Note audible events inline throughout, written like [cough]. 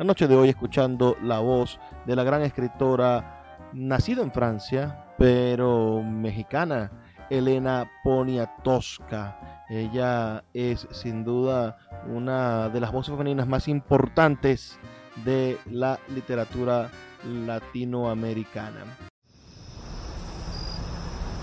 la noche de hoy escuchando la voz de la gran escritora nacida en Francia, pero mexicana, Elena Poniatowska. Ella es sin duda una de las voces femeninas más importantes de la literatura latinoamericana.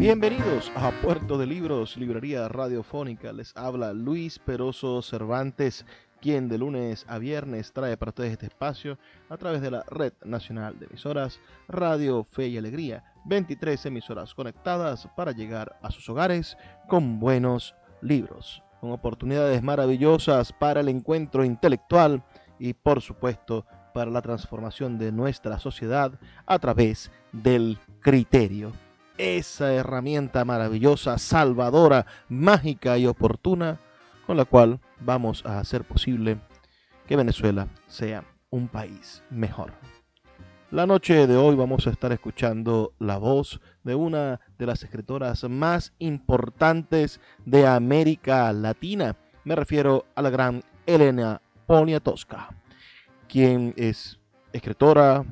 Bienvenidos a Puerto de Libros, Librería Radiofónica. Les habla Luis Peroso Cervantes, quien de lunes a viernes trae para ustedes este espacio a través de la Red Nacional de Emisoras Radio Fe y Alegría. 23 emisoras conectadas para llegar a sus hogares con buenos libros, con oportunidades maravillosas para el encuentro intelectual y por supuesto para la transformación de nuestra sociedad a través del criterio esa herramienta maravillosa, salvadora, mágica y oportuna con la cual vamos a hacer posible que Venezuela sea un país mejor. La noche de hoy vamos a estar escuchando la voz de una de las escritoras más importantes de América Latina. Me refiero a la gran Elena Poniatowska, quien es escritora,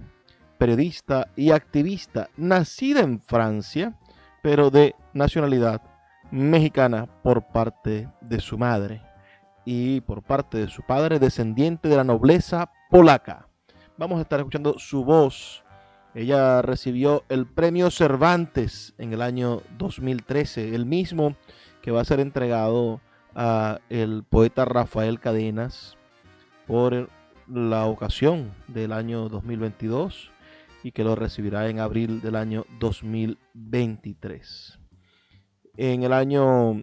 periodista y activista, nacida en Francia, pero de nacionalidad mexicana por parte de su madre y por parte de su padre, descendiente de la nobleza polaca. Vamos a estar escuchando su voz. Ella recibió el premio Cervantes en el año 2013, el mismo que va a ser entregado a el poeta Rafael Cadenas por la ocasión del año 2022 y que lo recibirá en abril del año 2023. En el año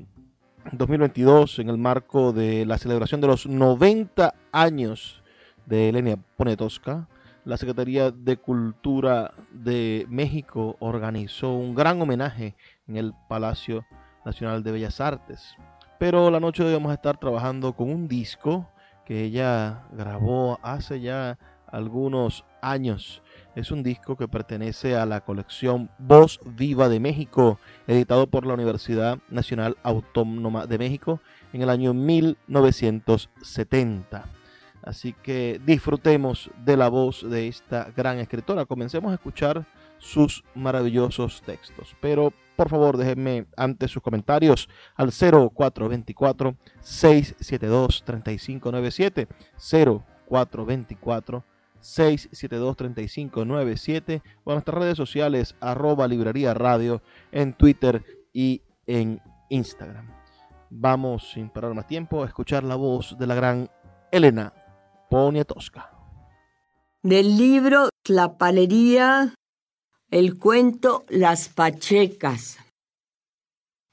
2022, en el marco de la celebración de los 90 años de Elena Ponetosca, la Secretaría de Cultura de México organizó un gran homenaje en el Palacio Nacional de Bellas Artes. Pero la noche hoy vamos a estar trabajando con un disco que ella grabó hace ya algunos años es un disco que pertenece a la colección Voz Viva de México, editado por la Universidad Nacional Autónoma de México en el año 1970. Así que disfrutemos de la voz de esta gran escritora. Comencemos a escuchar sus maravillosos textos. Pero por favor déjenme antes sus comentarios al 0424 672 3597 0424 672-3597 o en nuestras redes sociales arroba librería radio en Twitter y en Instagram. Vamos sin parar más tiempo a escuchar la voz de la gran Elena Poniatowska. Del libro La Palería, el cuento Las Pachecas.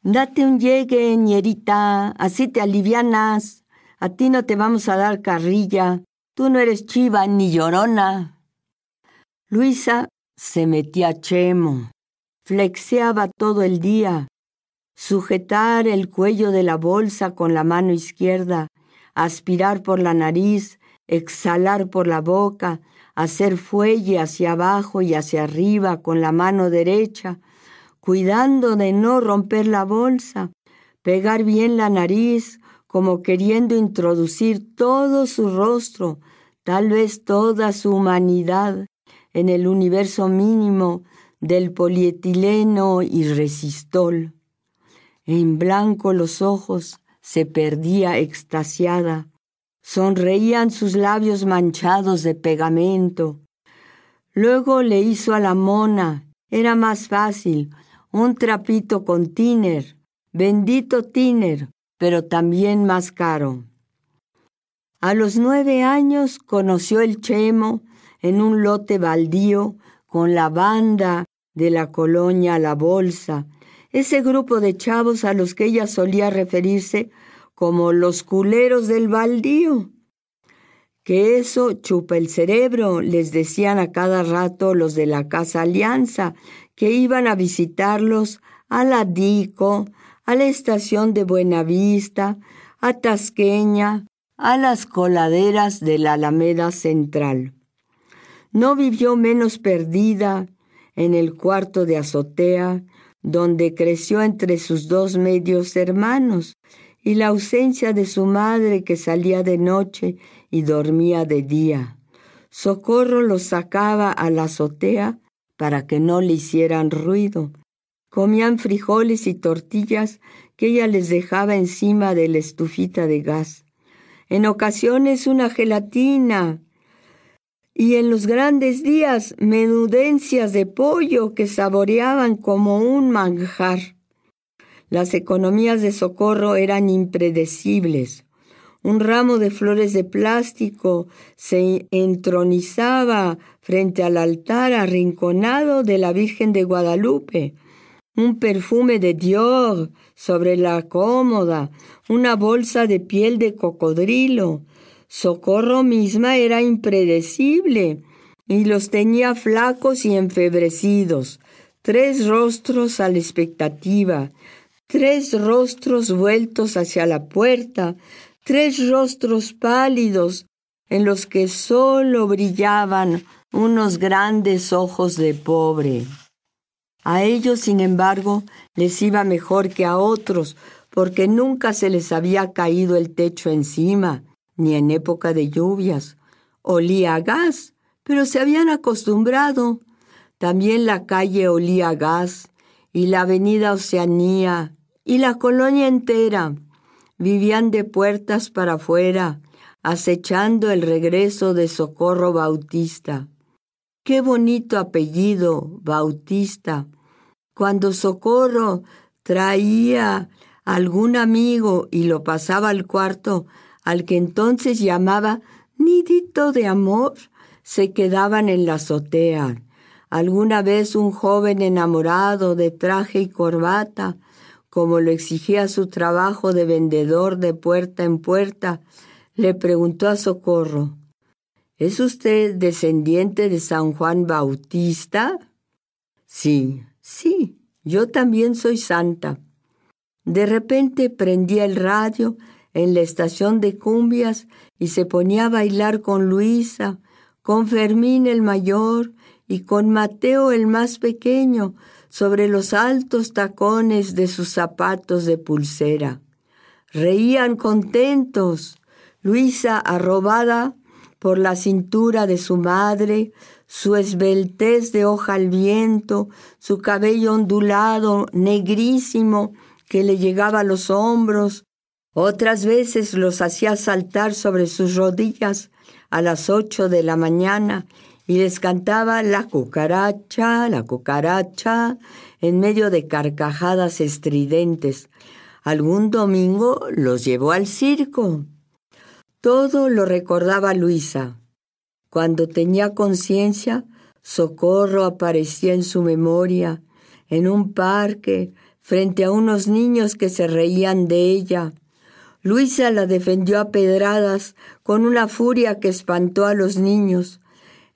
Date un llegue, ñerita, así te alivianas. A ti no te vamos a dar carrilla. Tú no eres chiva ni llorona. Luisa se metía chemo, flexeaba todo el día, sujetar el cuello de la bolsa con la mano izquierda, aspirar por la nariz, exhalar por la boca, hacer fuelle hacia abajo y hacia arriba con la mano derecha, cuidando de no romper la bolsa, pegar bien la nariz, como queriendo introducir todo su rostro, tal vez toda su humanidad, en el universo mínimo del polietileno y resistol. En blanco los ojos se perdía extasiada. Sonreían sus labios manchados de pegamento. Luego le hizo a la mona, era más fácil, un trapito con tiner, bendito tiner, pero también más caro. A los nueve años conoció el chemo en un lote baldío con la banda de la colonia La Bolsa, ese grupo de chavos a los que ella solía referirse como los culeros del baldío. Que eso chupa el cerebro, les decían a cada rato los de la Casa Alianza, que iban a visitarlos a la Dico, a la estación de Buenavista, a Tasqueña, a las coladeras de la Alameda Central. No vivió menos perdida en el cuarto de azotea, donde creció entre sus dos medios hermanos, y la ausencia de su madre que salía de noche y dormía de día. Socorro los sacaba a la azotea para que no le hicieran ruido. Comían frijoles y tortillas que ella les dejaba encima de la estufita de gas. En ocasiones una gelatina y en los grandes días menudencias de pollo que saboreaban como un manjar. Las economías de socorro eran impredecibles. Un ramo de flores de plástico se entronizaba frente al altar arrinconado de la Virgen de Guadalupe. Un perfume de Dior sobre la cómoda, una bolsa de piel de cocodrilo, Socorro misma era impredecible y los tenía flacos y enfebrecidos, tres rostros a la expectativa, tres rostros vueltos hacia la puerta, tres rostros pálidos en los que sólo brillaban unos grandes ojos de pobre. A ellos, sin embargo, les iba mejor que a otros, porque nunca se les había caído el techo encima, ni en época de lluvias. Olía a gas, pero se habían acostumbrado. También la calle olía a gas, y la avenida Oceanía, y la colonia entera. Vivían de puertas para afuera, acechando el regreso de Socorro Bautista. Qué bonito apellido, Bautista. Cuando Socorro traía algún amigo y lo pasaba al cuarto, al que entonces llamaba nidito de amor, se quedaban en la azotea. Alguna vez un joven enamorado de traje y corbata, como lo exigía su trabajo de vendedor de puerta en puerta, le preguntó a Socorro, ¿Es usted descendiente de San Juan Bautista? Sí, sí, yo también soy santa. De repente prendía el radio en la estación de cumbias y se ponía a bailar con Luisa, con Fermín el mayor y con Mateo el más pequeño sobre los altos tacones de sus zapatos de pulsera. Reían contentos. Luisa, arrobada por la cintura de su madre, su esbeltez de hoja al viento, su cabello ondulado, negrísimo, que le llegaba a los hombros, otras veces los hacía saltar sobre sus rodillas a las ocho de la mañana y les cantaba la cucaracha, la cucaracha, en medio de carcajadas estridentes. Algún domingo los llevó al circo. Todo lo recordaba Luisa. Cuando tenía conciencia, Socorro aparecía en su memoria, en un parque, frente a unos niños que se reían de ella, Luisa la defendió a pedradas con una furia que espantó a los niños.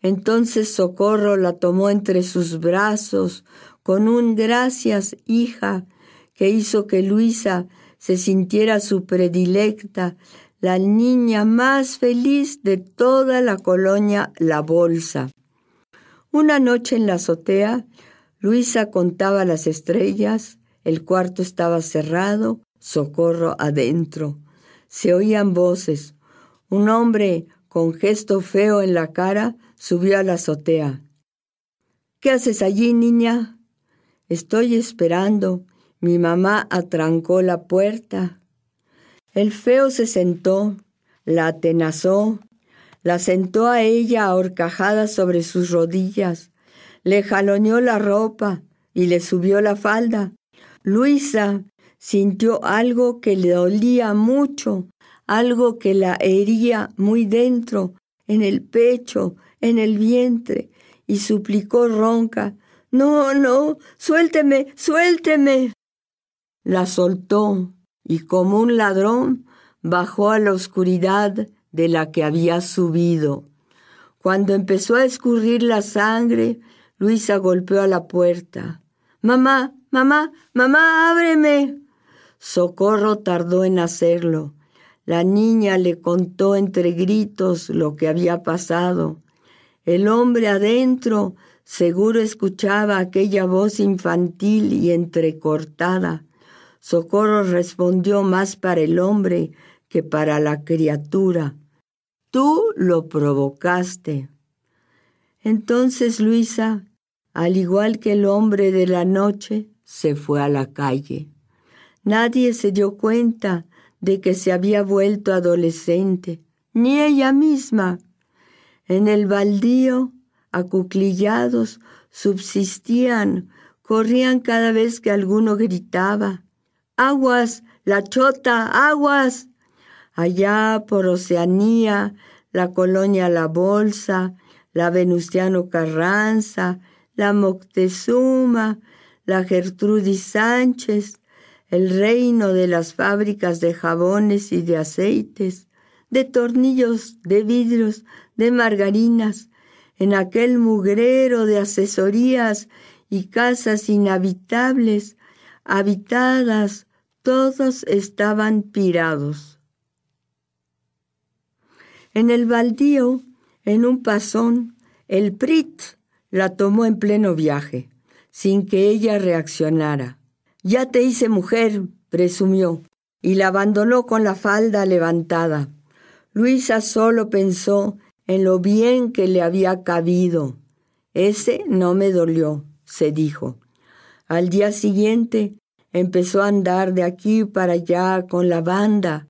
Entonces Socorro la tomó entre sus brazos con un gracias, hija, que hizo que Luisa se sintiera su predilecta, la niña más feliz de toda la colonia La Bolsa. Una noche en la azotea, Luisa contaba las estrellas, el cuarto estaba cerrado, socorro adentro. Se oían voces. Un hombre con gesto feo en la cara subió a la azotea. ¿Qué haces allí, niña? Estoy esperando. Mi mamá atrancó la puerta. El feo se sentó, la atenazó, la sentó a ella ahorcajada sobre sus rodillas, le jaloneó la ropa y le subió la falda. Luisa sintió algo que le dolía mucho, algo que la hería muy dentro, en el pecho, en el vientre, y suplicó ronca, No, no, suélteme, suélteme. La soltó y como un ladrón bajó a la oscuridad de la que había subido. Cuando empezó a escurrir la sangre, Luisa golpeó a la puerta. Mamá, mamá, mamá, ábreme. Socorro tardó en hacerlo. La niña le contó entre gritos lo que había pasado. El hombre adentro seguro escuchaba aquella voz infantil y entrecortada. Socorro respondió más para el hombre que para la criatura. Tú lo provocaste. Entonces Luisa, al igual que el hombre de la noche, se fue a la calle. Nadie se dio cuenta de que se había vuelto adolescente, ni ella misma. En el baldío, acuclillados, subsistían, corrían cada vez que alguno gritaba. Aguas, la chota, aguas. Allá por Oceanía, la colonia La Bolsa, la Venustiano Carranza, la Moctezuma, la Gertrudis Sánchez, el reino de las fábricas de jabones y de aceites, de tornillos, de vidrios, de margarinas, en aquel mugrero de asesorías y casas inhabitables, habitadas, todos estaban pirados. En el baldío, en un pasón, el Prit la tomó en pleno viaje, sin que ella reaccionara. Ya te hice mujer, presumió, y la abandonó con la falda levantada. Luisa solo pensó en lo bien que le había cabido. Ese no me dolió, se dijo. Al día siguiente empezó a andar de aquí para allá con la banda,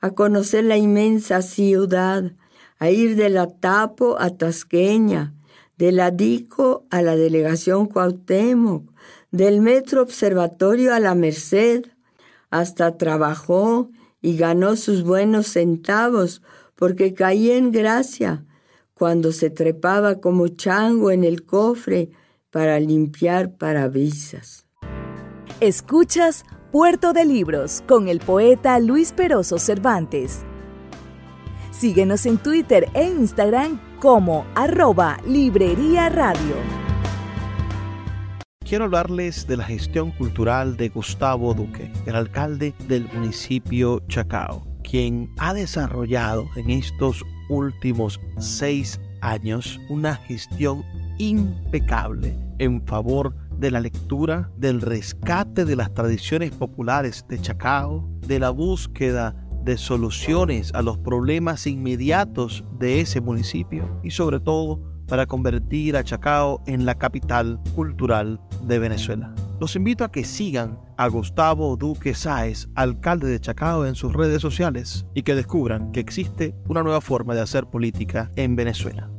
a conocer la inmensa ciudad, a ir de la Tapo a Tasqueña, de la Dico a la delegación Cuauhtémoc, del Metro Observatorio a la Merced, hasta trabajó y ganó sus buenos centavos porque caía en gracia cuando se trepaba como chango en el cofre para limpiar parabrisas. Escuchas Puerto de Libros con el poeta Luis Peroso Cervantes. Síguenos en Twitter e Instagram como arroba Librería Radio. Quiero hablarles de la gestión cultural de Gustavo Duque, el alcalde del municipio Chacao, quien ha desarrollado en estos últimos seis años una gestión impecable en favor de de la lectura, del rescate de las tradiciones populares de Chacao, de la búsqueda de soluciones a los problemas inmediatos de ese municipio y sobre todo para convertir a Chacao en la capital cultural de Venezuela. Los invito a que sigan a Gustavo Duque Sáez, alcalde de Chacao, en sus redes sociales y que descubran que existe una nueva forma de hacer política en Venezuela.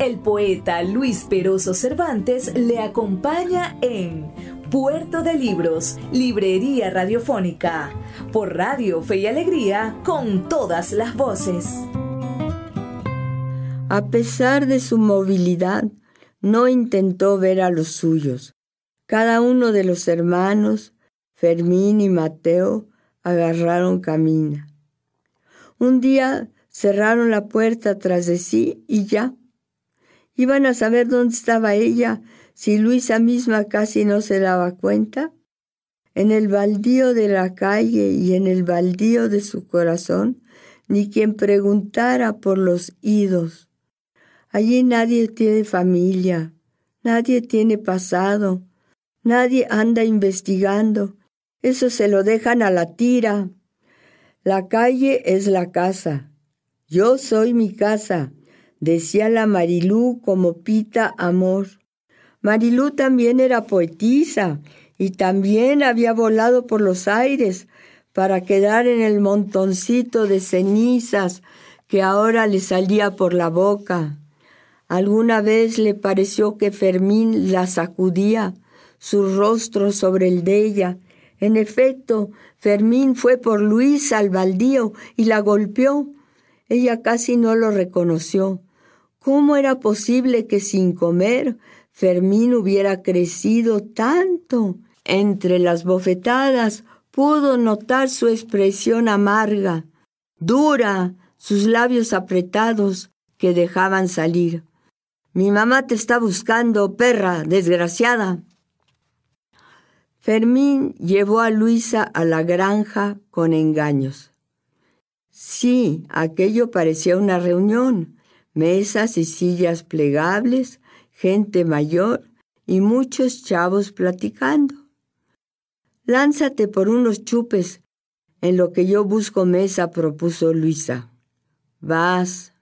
El poeta Luis Peroso Cervantes le acompaña en Puerto de Libros, Librería Radiofónica, por Radio Fe y Alegría, con todas las voces. A pesar de su movilidad, no intentó ver a los suyos. Cada uno de los hermanos, Fermín y Mateo, agarraron camina. Un día cerraron la puerta tras de sí y ya ¿Iban a saber dónde estaba ella si Luisa misma casi no se daba cuenta? En el baldío de la calle y en el baldío de su corazón, ni quien preguntara por los idos. Allí nadie tiene familia, nadie tiene pasado, nadie anda investigando. Eso se lo dejan a la tira. La calle es la casa. Yo soy mi casa, decía la Marilú como pita amor. Marilú también era poetisa y también había volado por los aires para quedar en el montoncito de cenizas que ahora le salía por la boca. Alguna vez le pareció que Fermín la sacudía, su rostro sobre el de ella. En efecto, Fermín fue por Luisa al baldío y la golpeó. Ella casi no lo reconoció. ¿Cómo era posible que sin comer Fermín hubiera crecido tanto? Entre las bofetadas pudo notar su expresión amarga, dura, sus labios apretados que dejaban salir. Mi mamá te está buscando, perra, desgraciada. Fermín llevó a Luisa a la granja con engaños. Sí, aquello parecía una reunión, mesas y sillas plegables, gente mayor y muchos chavos platicando. Lánzate por unos chupes, en lo que yo busco mesa, propuso Luisa. Vas.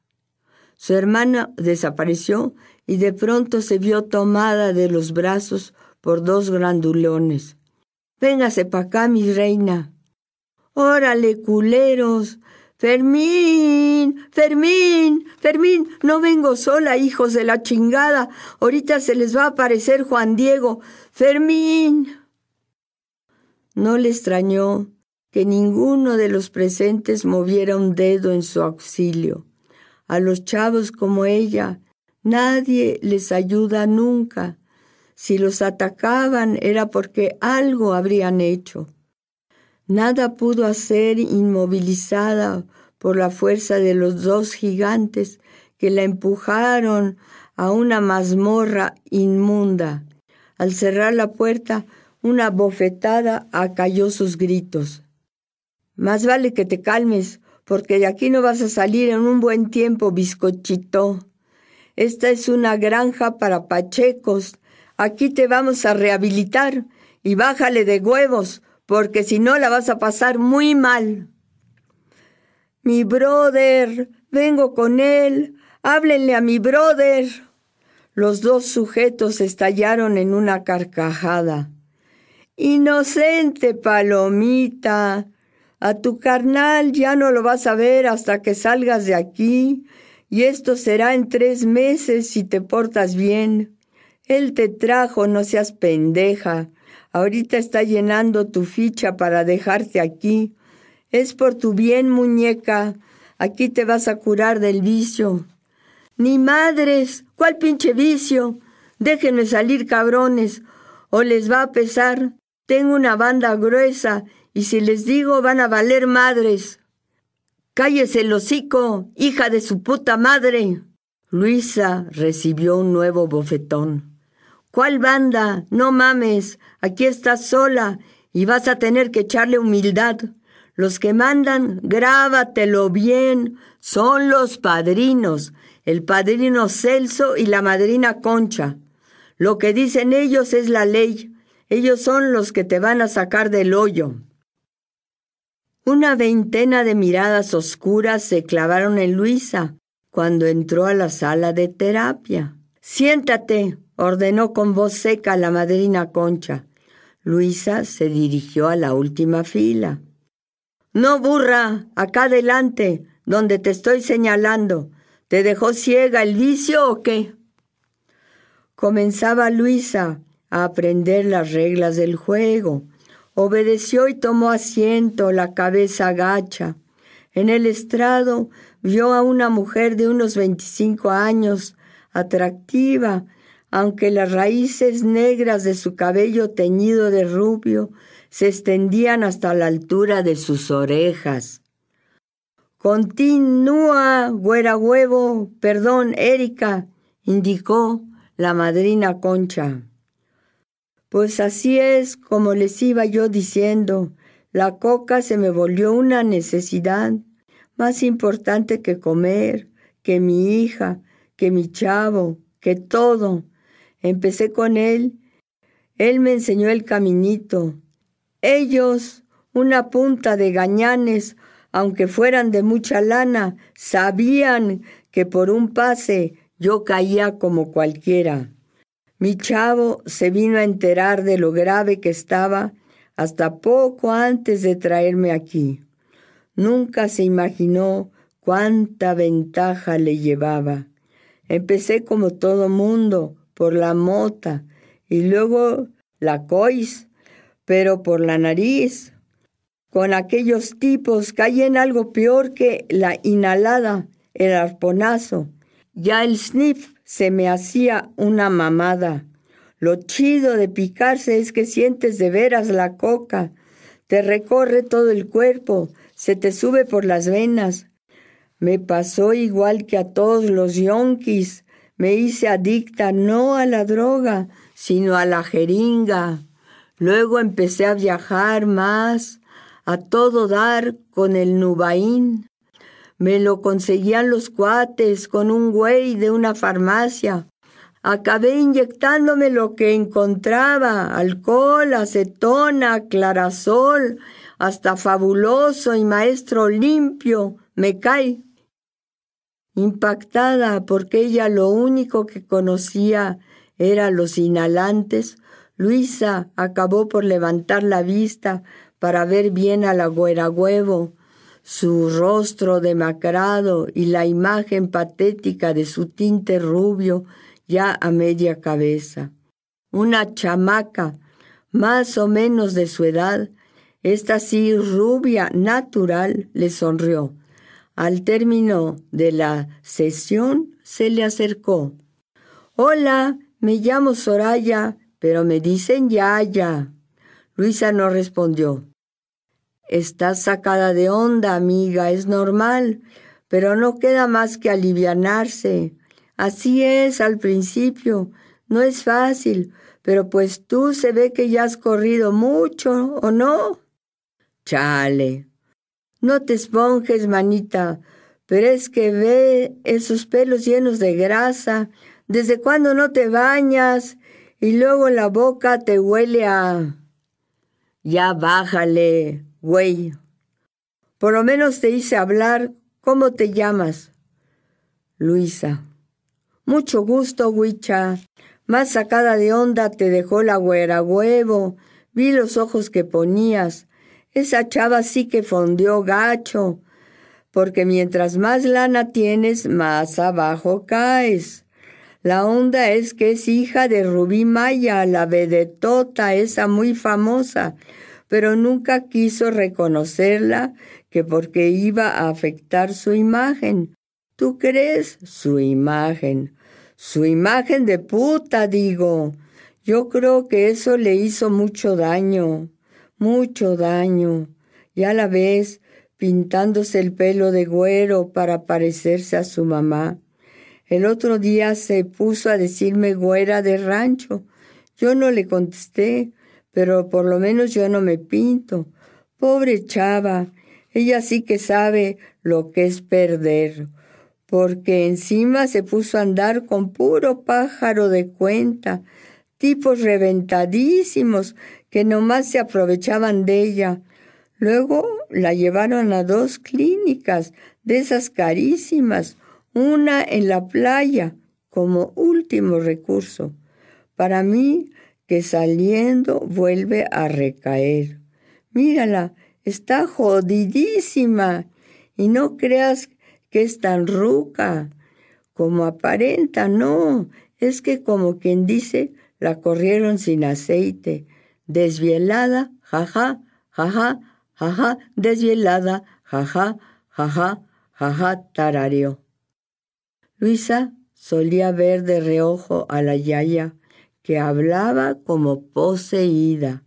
Su hermana desapareció y de pronto se vio tomada de los brazos por dos grandulones. Véngase pa' acá, mi reina. Órale, culeros. Fermín, Fermín, Fermín, no vengo sola, hijos de la chingada. Ahorita se les va a aparecer Juan Diego. Fermín. No le extrañó que ninguno de los presentes moviera un dedo en su auxilio. A los chavos como ella, nadie les ayuda nunca. Si los atacaban era porque algo habrían hecho. Nada pudo hacer inmovilizada por la fuerza de los dos gigantes que la empujaron a una mazmorra inmunda. Al cerrar la puerta, una bofetada acalló sus gritos. Más vale que te calmes, porque de aquí no vas a salir en un buen tiempo, bizcochito. Esta es una granja para pachecos. Aquí te vamos a rehabilitar y bájale de huevos, porque si no la vas a pasar muy mal. Mi brother, vengo con él. Háblenle a mi brother. Los dos sujetos estallaron en una carcajada. Inocente palomita, a tu carnal ya no lo vas a ver hasta que salgas de aquí, y esto será en tres meses si te portas bien. Él te trajo, no seas pendeja. Ahorita está llenando tu ficha para dejarte aquí. Es por tu bien, muñeca. Aquí te vas a curar del vicio. Ni madres, ¿cuál pinche vicio? Déjenme salir, cabrones, o les va a pesar. Tengo una banda gruesa y si les digo van a valer madres. Cállese el hocico, hija de su puta madre. Luisa recibió un nuevo bofetón. ¿Cuál banda? No mames, aquí estás sola y vas a tener que echarle humildad. Los que mandan, grábatelo bien, son los padrinos, el padrino Celso y la madrina Concha. Lo que dicen ellos es la ley. Ellos son los que te van a sacar del hoyo. Una veintena de miradas oscuras se clavaron en Luisa cuando entró a la sala de terapia. Siéntate, ordenó con voz seca la madrina Concha. Luisa se dirigió a la última fila. No, burra, acá adelante, donde te estoy señalando. ¿Te dejó ciega el vicio o qué? Comenzaba Luisa, a aprender las reglas del juego. Obedeció y tomó asiento, la cabeza agacha. En el estrado vio a una mujer de unos veinticinco años, atractiva, aunque las raíces negras de su cabello teñido de rubio se extendían hasta la altura de sus orejas. Continúa, güera huevo, perdón, Erika, indicó la madrina Concha. Pues así es como les iba yo diciendo, la coca se me volvió una necesidad más importante que comer, que mi hija, que mi chavo, que todo. Empecé con él. Él me enseñó el caminito. Ellos, una punta de gañanes, aunque fueran de mucha lana, sabían que por un pase yo caía como cualquiera. Mi chavo se vino a enterar de lo grave que estaba hasta poco antes de traerme aquí. Nunca se imaginó cuánta ventaja le llevaba. Empecé como todo mundo, por la mota, y luego la cois, pero por la nariz. Con aquellos tipos caí en algo peor que la inhalada, el arponazo. Ya el sniff se me hacía una mamada. Lo chido de picarse es que sientes de veras la coca, te recorre todo el cuerpo, se te sube por las venas. Me pasó igual que a todos los yonkis. Me hice adicta no a la droga, sino a la jeringa. Luego empecé a viajar más, a todo dar con el nubaín. Me lo conseguían los cuates con un güey de una farmacia. Acabé inyectándome lo que encontraba, alcohol, acetona, clarasol, hasta fabuloso y maestro limpio, me cae. Impactada porque ella lo único que conocía era los inhalantes, Luisa acabó por levantar la vista para ver bien a la güera huevo, su rostro demacrado y la imagen patética de su tinte rubio ya a media cabeza. Una chamaca, más o menos de su edad, esta sí rubia natural, le sonrió. Al término de la sesión se le acercó. Hola, me llamo Soraya, pero me dicen Yaya. Luisa no respondió. Estás sacada de onda, amiga, es normal, pero no queda más que alivianarse. Así es al principio, no es fácil, pero pues tú se ve que ya has corrido mucho, ¿o no? Chale. No te esponjes, manita, pero es que ve esos pelos llenos de grasa. ¿Desde cuándo no te bañas? Y luego la boca te huele a... Ya bájale, güey. Por lo menos te hice hablar. ¿Cómo te llamas? Luisa. Mucho gusto, Huicha. Más sacada de onda te dejó la güera huevo. Vi los ojos que ponías. Esa chava sí que fondió gacho. Porque mientras más lana tienes, más abajo caes. La onda es que es hija de Rubí Maya, la vedetota, esa muy famosa, pero nunca quiso reconocerla que porque iba a afectar su imagen. ¿Tú crees? Su imagen. Su imagen de puta, digo. Yo creo que eso le hizo mucho daño, mucho daño. Ya la ves, pintándose el pelo de güero para parecerse a su mamá. El otro día se puso a decirme güera de rancho. Yo no le contesté, pero por lo menos yo no me pinto. Pobre chava, ella sí que sabe lo que es perder porque encima se puso a andar con puro pájaro de cuenta, tipos reventadísimos que nomás se aprovechaban de ella. Luego la llevaron a dos clínicas, de esas carísimas, una en la playa, como último recurso. Para mí, que saliendo vuelve a recaer. Mírala, está jodidísima. Y no creas que es tan ruca como aparenta, no, es que como quien dice, la corrieron sin aceite, desvielada, jaja, jaja, jaja, desvielada, jaja, jaja, jaja, tarareó. Luisa solía ver de reojo a la yaya, que hablaba como poseída.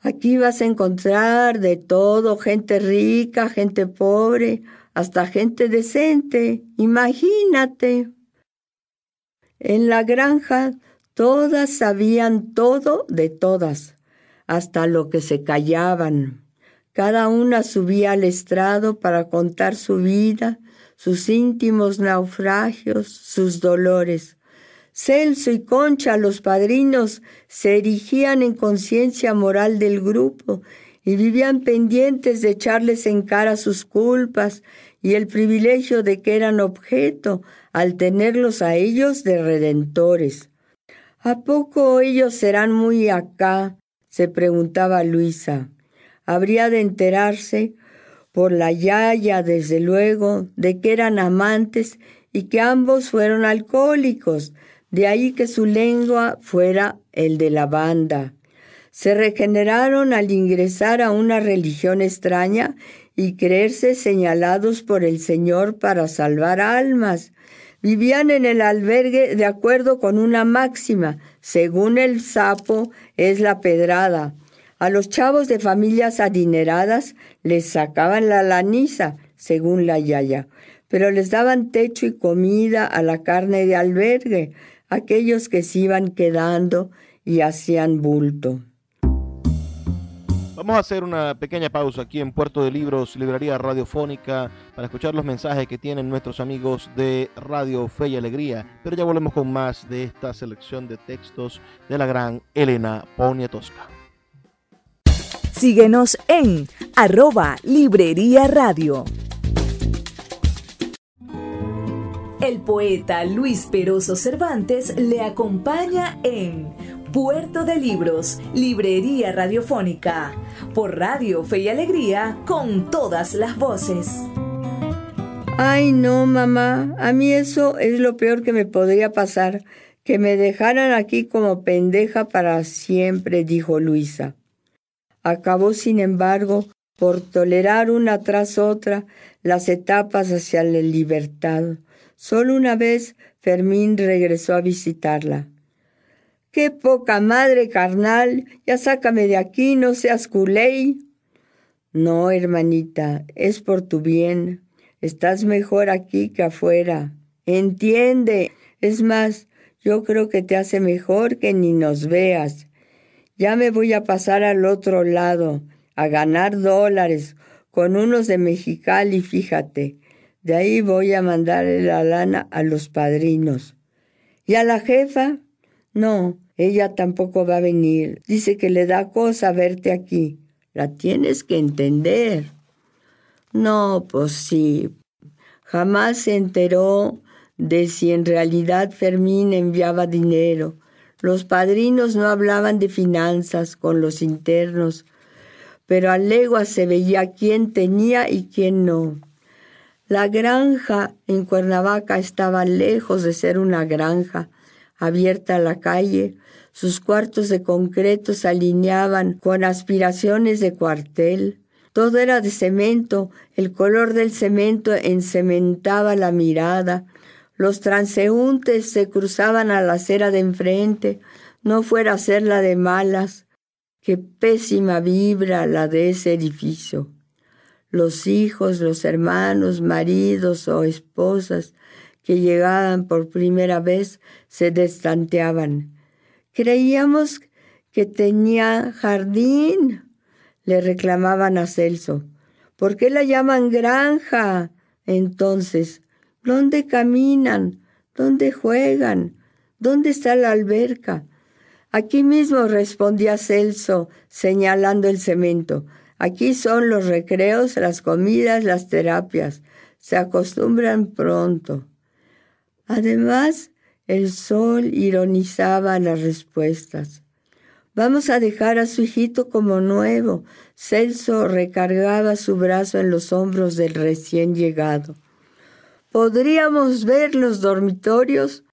Aquí vas a encontrar de todo, gente rica, gente pobre, hasta gente decente, imagínate. En la granja todas sabían todo de todas, hasta lo que se callaban. Cada una subía al estrado para contar su vida, sus íntimos naufragios, sus dolores. Celso y Concha, los padrinos, se erigían en conciencia moral del grupo y vivían pendientes de echarles en cara sus culpas y el privilegio de que eran objeto al tenerlos a ellos de redentores. ¿A poco ellos serán muy acá? se preguntaba Luisa. Habría de enterarse por la yaya, desde luego, de que eran amantes y que ambos fueron alcohólicos, de ahí que su lengua fuera el de la banda. Se regeneraron al ingresar a una religión extraña y creerse señalados por el Señor para salvar almas. Vivían en el albergue de acuerdo con una máxima, según el sapo es la pedrada. A los chavos de familias adineradas les sacaban la laniza, según la yaya, pero les daban techo y comida a la carne de albergue, aquellos que se iban quedando y hacían bulto. Vamos a hacer una pequeña pausa aquí en Puerto de Libros, Librería Radiofónica, para escuchar los mensajes que tienen nuestros amigos de Radio Fe y Alegría. Pero ya volvemos con más de esta selección de textos de la gran Elena Poniatowska. Síguenos en arroba Librería Radio. El poeta Luis Peroso Cervantes le acompaña en Puerto de Libros, Librería Radiofónica, por Radio Fe y Alegría, con todas las voces. Ay, no, mamá, a mí eso es lo peor que me podría pasar, que me dejaran aquí como pendeja para siempre, dijo Luisa. Acabó, sin embargo, por tolerar una tras otra las etapas hacia la libertad Solo una vez Fermín regresó a visitarla. Qué poca madre carnal, ya sácame de aquí, no seas culé. No, hermanita, es por tu bien. Estás mejor aquí que afuera. Entiende. Es más, yo creo que te hace mejor que ni nos veas. Ya me voy a pasar al otro lado, a ganar dólares, con unos de Mexicali, fíjate. De ahí voy a mandarle la lana a los padrinos. ¿Y a la jefa? No, ella tampoco va a venir. Dice que le da cosa verte aquí. La tienes que entender. No, pues sí. Jamás se enteró de si en realidad Fermín enviaba dinero. Los padrinos no hablaban de finanzas con los internos, pero a legua se veía quién tenía y quién no. La granja en Cuernavaca estaba lejos de ser una granja, abierta a la calle. Sus cuartos de concreto se alineaban con aspiraciones de cuartel. Todo era de cemento, el color del cemento encementaba la mirada. Los transeúntes se cruzaban a la acera de enfrente, no fuera a ser la de malas. Qué pésima vibra la de ese edificio los hijos, los hermanos, maridos o esposas que llegaban por primera vez se destanteaban. Creíamos que tenía jardín, le reclamaban a Celso. ¿Por qué la llaman granja? Entonces, ¿dónde caminan? ¿Dónde juegan? ¿Dónde está la alberca? Aquí mismo respondía Celso, señalando el cemento. Aquí son los recreos, las comidas, las terapias. Se acostumbran pronto. Además, el sol ironizaba las respuestas. Vamos a dejar a su hijito como nuevo. Celso recargaba su brazo en los hombros del recién llegado. ¿Podríamos ver los dormitorios?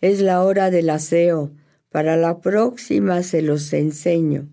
Es la hora del aseo. Para la próxima se los enseño.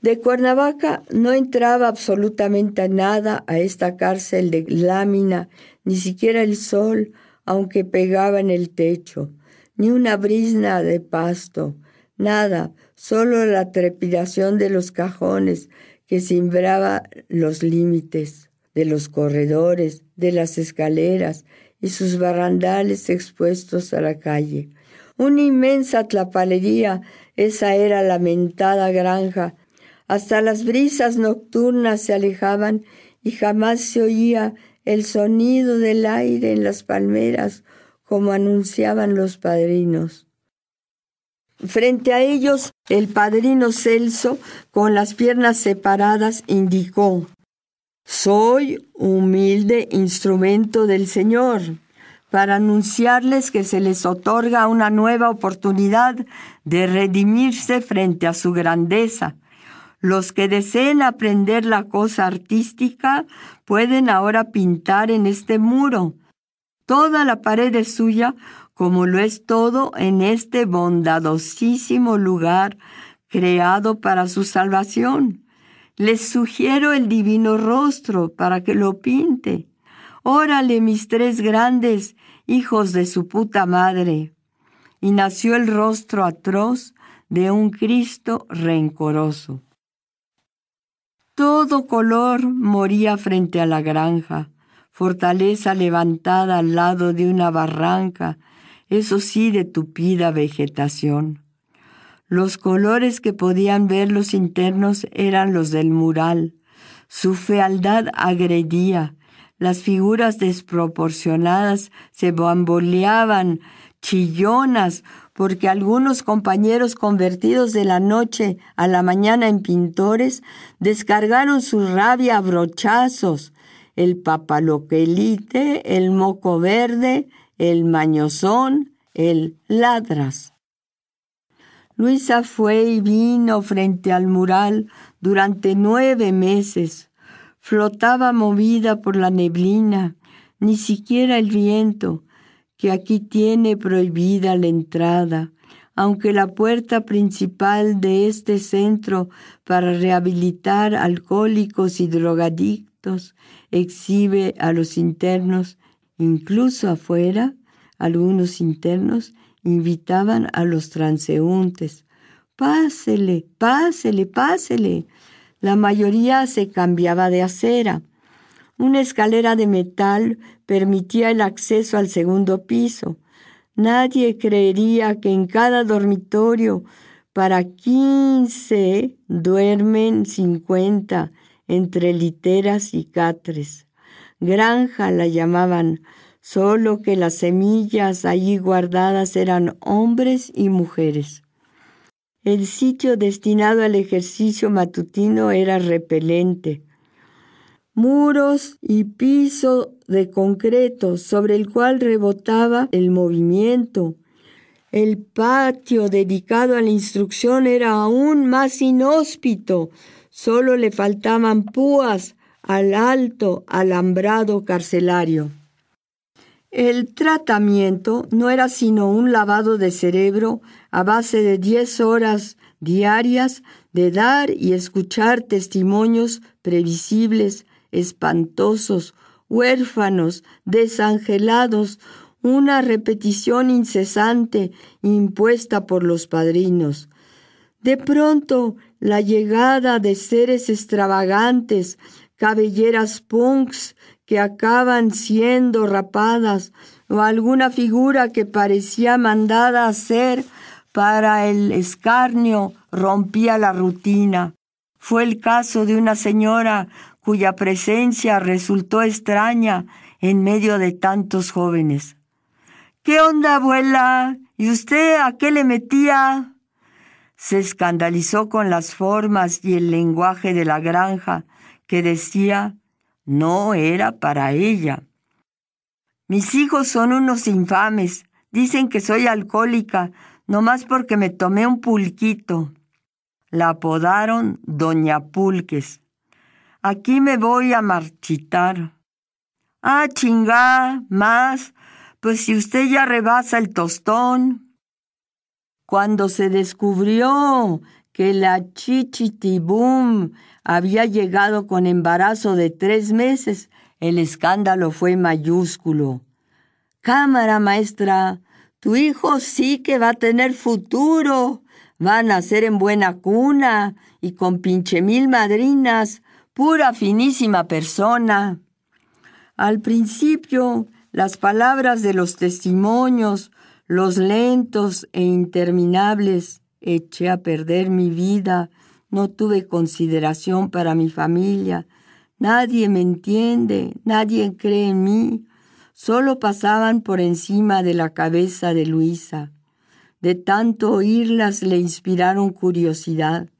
De Cuernavaca no entraba absolutamente nada a esta cárcel de lámina, ni siquiera el sol, aunque pegaba en el techo, ni una brisna de pasto, nada, solo la trepidación de los cajones que cimbraba los límites de los corredores, de las escaleras y sus barrandales expuestos a la calle. Una inmensa tlapalería, esa era la lamentada granja Hasta las brisas nocturnas se alejaban y jamás se oía el sonido del aire en las palmeras como anunciaban los padrinos. Frente a ellos, el padrino Celso, con las piernas separadas, indicó, Soy humilde instrumento del Señor para anunciarles que se les otorga una nueva oportunidad de redimirse frente a su grandeza. Los que deseen aprender la cosa artística pueden ahora pintar en este muro. Toda la pared es suya, como lo es todo en este bondadosísimo lugar creado para su salvación. Les sugiero el divino rostro para que lo pinte. Órale, mis tres grandes hijos de su puta madre. Y nació el rostro atroz de un Cristo rencoroso. Todo color moría frente a la granja, fortaleza levantada al lado de una barranca, eso sí de tupida vegetación. Los colores que podían ver los internos eran los del mural. Su fealdad agredía, las figuras desproporcionadas se bamboleaban, chillonas, porque algunos compañeros convertidos de la noche a la mañana en pintores descargaron su rabia a brochazos, el papaloquelite, el moco verde, el mañozón, el ladras. Luisa fue y vino frente al mural durante nueve meses. Flotaba movida por la neblina, ni siquiera el viento, que aquí tiene prohibida la entrada, aunque la puerta principal de este centro para rehabilitar alcohólicos y drogadictos exhibe a los internos, incluso afuera, algunos internos invitaban a los transeúntes. Pásele, pásele, pásele. La mayoría se cambiaba de acera. Una escalera de metal permitía el acceso al segundo piso. Nadie creería que en cada dormitorio para quince duermen cincuenta entre literas y catres. Granja la llamaban, solo que las semillas allí guardadas eran hombres y mujeres. El sitio destinado al ejercicio matutino era repelente. Muros y piso de concreto sobre el cual rebotaba el movimiento. El patio dedicado a la instrucción era aún más inhóspito. Solo le faltaban púas al alto alambrado carcelario. El tratamiento no era sino un lavado de cerebro a base de diez horas diarias de dar y escuchar testimonios previsibles, espantosos, huérfanos, desangelados, una repetición incesante impuesta por los padrinos. De pronto, la llegada de seres extravagantes, cabelleras punks que acaban siendo rapadas o alguna figura que parecía mandada a ser para el escarnio rompía la rutina. Fue el caso de una señora cuya presencia resultó extraña en medio de tantos jóvenes. ¿Qué onda, abuela? ¿Y usted a qué le metía? Se escandalizó con las formas y el lenguaje de la granja, que decía no era para ella. Mis hijos son unos infames. Dicen que soy alcohólica, nomás porque me tomé un pulquito. La apodaron Doña Pulques. Aquí me voy a marchitar. Ah, chingá, más, pues si usted ya rebasa el tostón. Cuando se descubrió que la chichitibum había llegado con embarazo de tres meses, el escándalo fue mayúsculo. Cámara, maestra, tu hijo sí que va a tener futuro. Va a nacer en buena cuna y con pinche mil madrinas, pura finísima persona. Al principio, las palabras de los testimonios, los lentos e interminables, eché a perder mi vida, no tuve consideración para mi familia, nadie me entiende, nadie cree en mí, solo pasaban por encima de la cabeza de Luisa. De tanto oírlas le inspiraron curiosidad,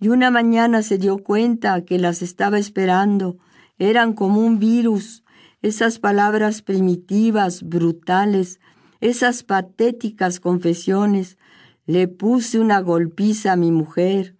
y una mañana se dio cuenta que las estaba esperando, eran como un virus, esas palabras primitivas, brutales, esas patéticas confesiones. Le puse una golpiza a mi mujer.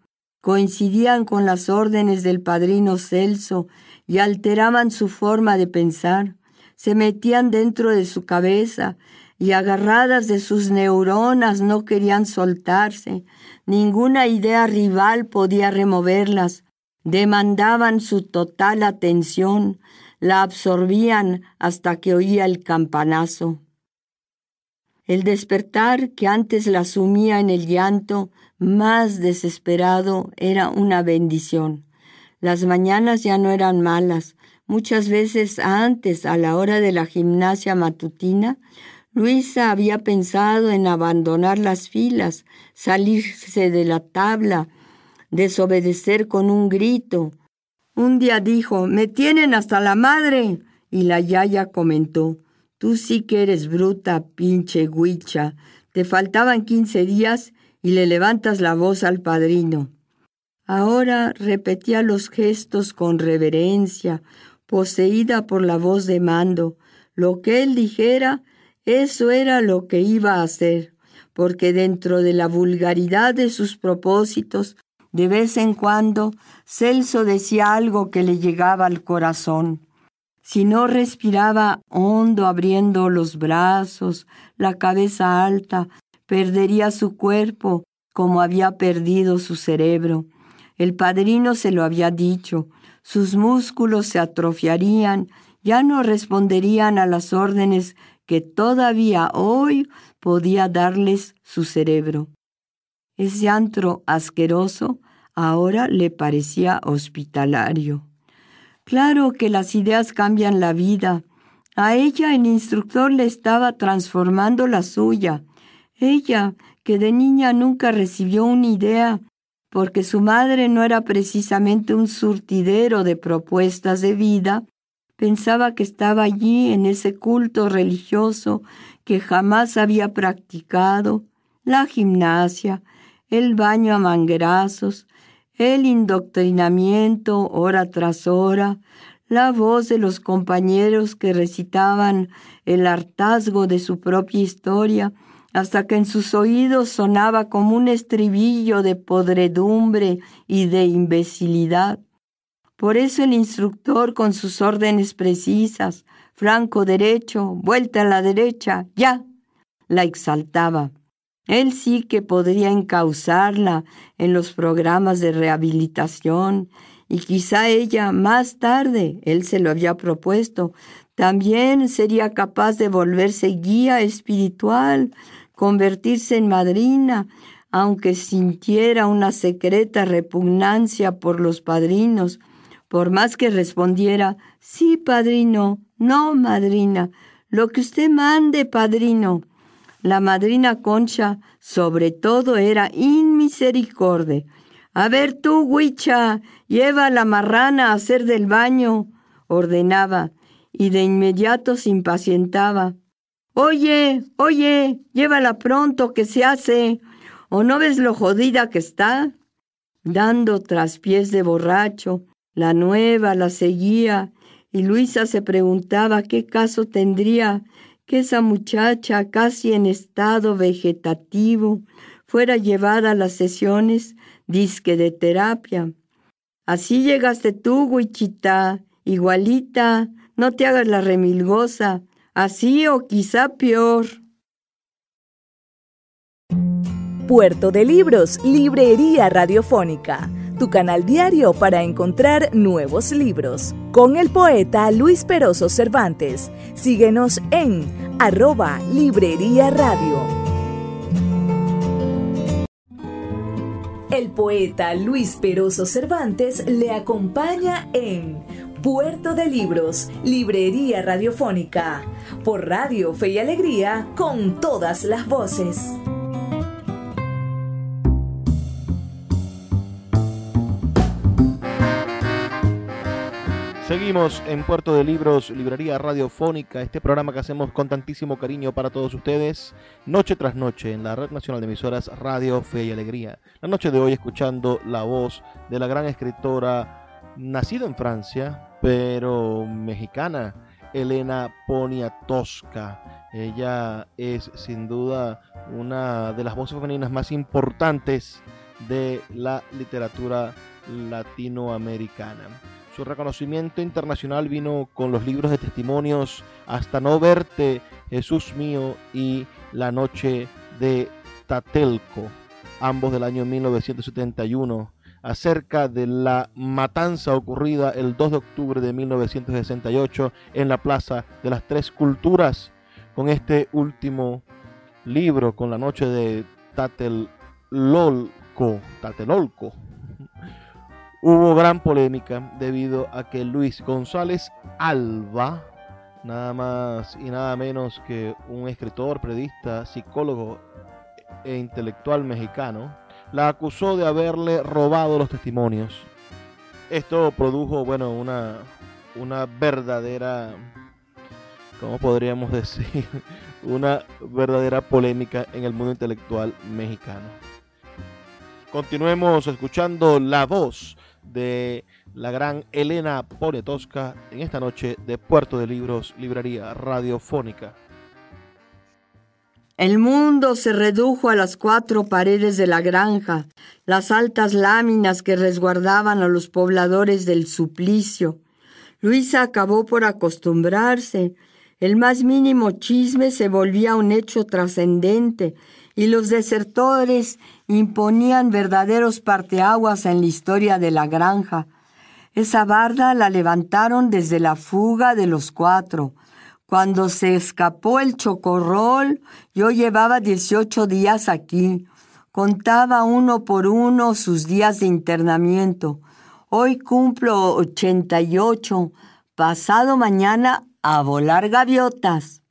Coincidían con las órdenes del padrino Celso y alteraban su forma de pensar. Se metían dentro de su cabeza y agarradas de sus neuronas no querían soltarse. Ninguna idea rival podía removerlas. Demandaban su total atención la absorbían hasta que oía el campanazo. El despertar que antes la sumía en el llanto más desesperado era una bendición. Las mañanas ya no eran malas. Muchas veces antes, a la hora de la gimnasia matutina, Luisa había pensado en abandonar las filas, salirse de la tabla, desobedecer con un grito, un día dijo, me tienen hasta la madre. Y la yaya comentó, tú sí que eres bruta, pinche huicha. Te faltaban quince días y le levantas la voz al padrino. Ahora repetía los gestos con reverencia, poseída por la voz de mando. Lo que él dijera, eso era lo que iba a hacer, porque dentro de la vulgaridad de sus propósitos de vez en cuando Celso decía algo que le llegaba al corazón. Si no respiraba hondo abriendo los brazos, la cabeza alta, perdería su cuerpo como había perdido su cerebro. El padrino se lo había dicho, sus músculos se atrofiarían, ya no responderían a las órdenes que todavía hoy podía darles su cerebro. Ese antro asqueroso ahora le parecía hospitalario. Claro que las ideas cambian la vida. A ella el instructor le estaba transformando la suya. Ella, que de niña nunca recibió una idea, porque su madre no era precisamente un surtidero de propuestas de vida, pensaba que estaba allí en ese culto religioso que jamás había practicado, la gimnasia, el baño a manguerazos, el indoctrinamiento hora tras hora, la voz de los compañeros que recitaban el hartazgo de su propia historia, hasta que en sus oídos sonaba como un estribillo de podredumbre y de imbecilidad. Por eso el instructor, con sus órdenes precisas, franco derecho, vuelta a la derecha, ya, la exaltaba. Él sí que podría encauzarla en los programas de rehabilitación y quizá ella más tarde, él se lo había propuesto, también sería capaz de volverse guía espiritual, convertirse en madrina, aunque sintiera una secreta repugnancia por los padrinos, por más que respondiera, sí, padrino, no, madrina, lo que usted mande, padrino. La madrina Concha sobre todo era inmisericordia. A ver tú, Huicha, lleva a la marrana a hacer del baño, ordenaba, y de inmediato se impacientaba. Oye, oye, llévala pronto, que se hace. ¿O no ves lo jodida que está? Dando traspiés de borracho, la nueva la seguía, y Luisa se preguntaba qué caso tendría que esa muchacha, casi en estado vegetativo, fuera llevada a las sesiones disque de terapia. Así llegaste tú, Huichita, igualita, no te hagas la remilgosa, así o quizá peor. Puerto de Libros, Librería Radiofónica tu canal diario para encontrar nuevos libros. Con el poeta Luis Peroso Cervantes. Síguenos en arroba Librería Radio. El poeta Luis Peroso Cervantes le acompaña en Puerto de Libros, Librería Radiofónica, por Radio Fe y Alegría, con todas las voces. Seguimos en Puerto de Libros, Librería Radiofónica, este programa que hacemos con tantísimo cariño para todos ustedes, noche tras noche en la Red Nacional de Emisoras Radio Fe y Alegría. La noche de hoy escuchando la voz de la gran escritora nacida en Francia, pero mexicana, Elena Poniatowska. Ella es sin duda una de las voces femeninas más importantes de la literatura latinoamericana. Su reconocimiento internacional vino con los libros de testimonios Hasta no verte, Jesús mío y La noche de Tatelco, ambos del año 1971, acerca de la matanza ocurrida el 2 de octubre de 1968 en la Plaza de las Tres Culturas, con este último libro, con La noche de Tatelolco, Tatelolco Hubo gran polémica debido a que Luis González Alba, nada más y nada menos que un escritor, periodista, psicólogo e intelectual mexicano, la acusó de haberle robado los testimonios. Esto produjo, bueno, una, una verdadera, ¿cómo podríamos [laughs] decir? Una verdadera polémica en el mundo intelectual mexicano. Continuemos escuchando la voz de la gran Elena Poniatowska en esta noche de Puerto de Libros, Librería Radiofónica. El mundo se redujo a las cuatro paredes de la granja, las altas láminas que resguardaban a los pobladores del suplicio. Luisa acabó por acostumbrarse. El más mínimo chisme se volvía un hecho trascendente y los desertores imponían verdaderos parteaguas en la historia de la granja. Esa barda la levantaron desde la fuga de los cuatro. Cuando se escapó el chocorrol, yo llevaba 18 días aquí. Contaba uno por uno sus días de internamiento. Hoy cumplo 88. Pasado mañana a volar gaviotas.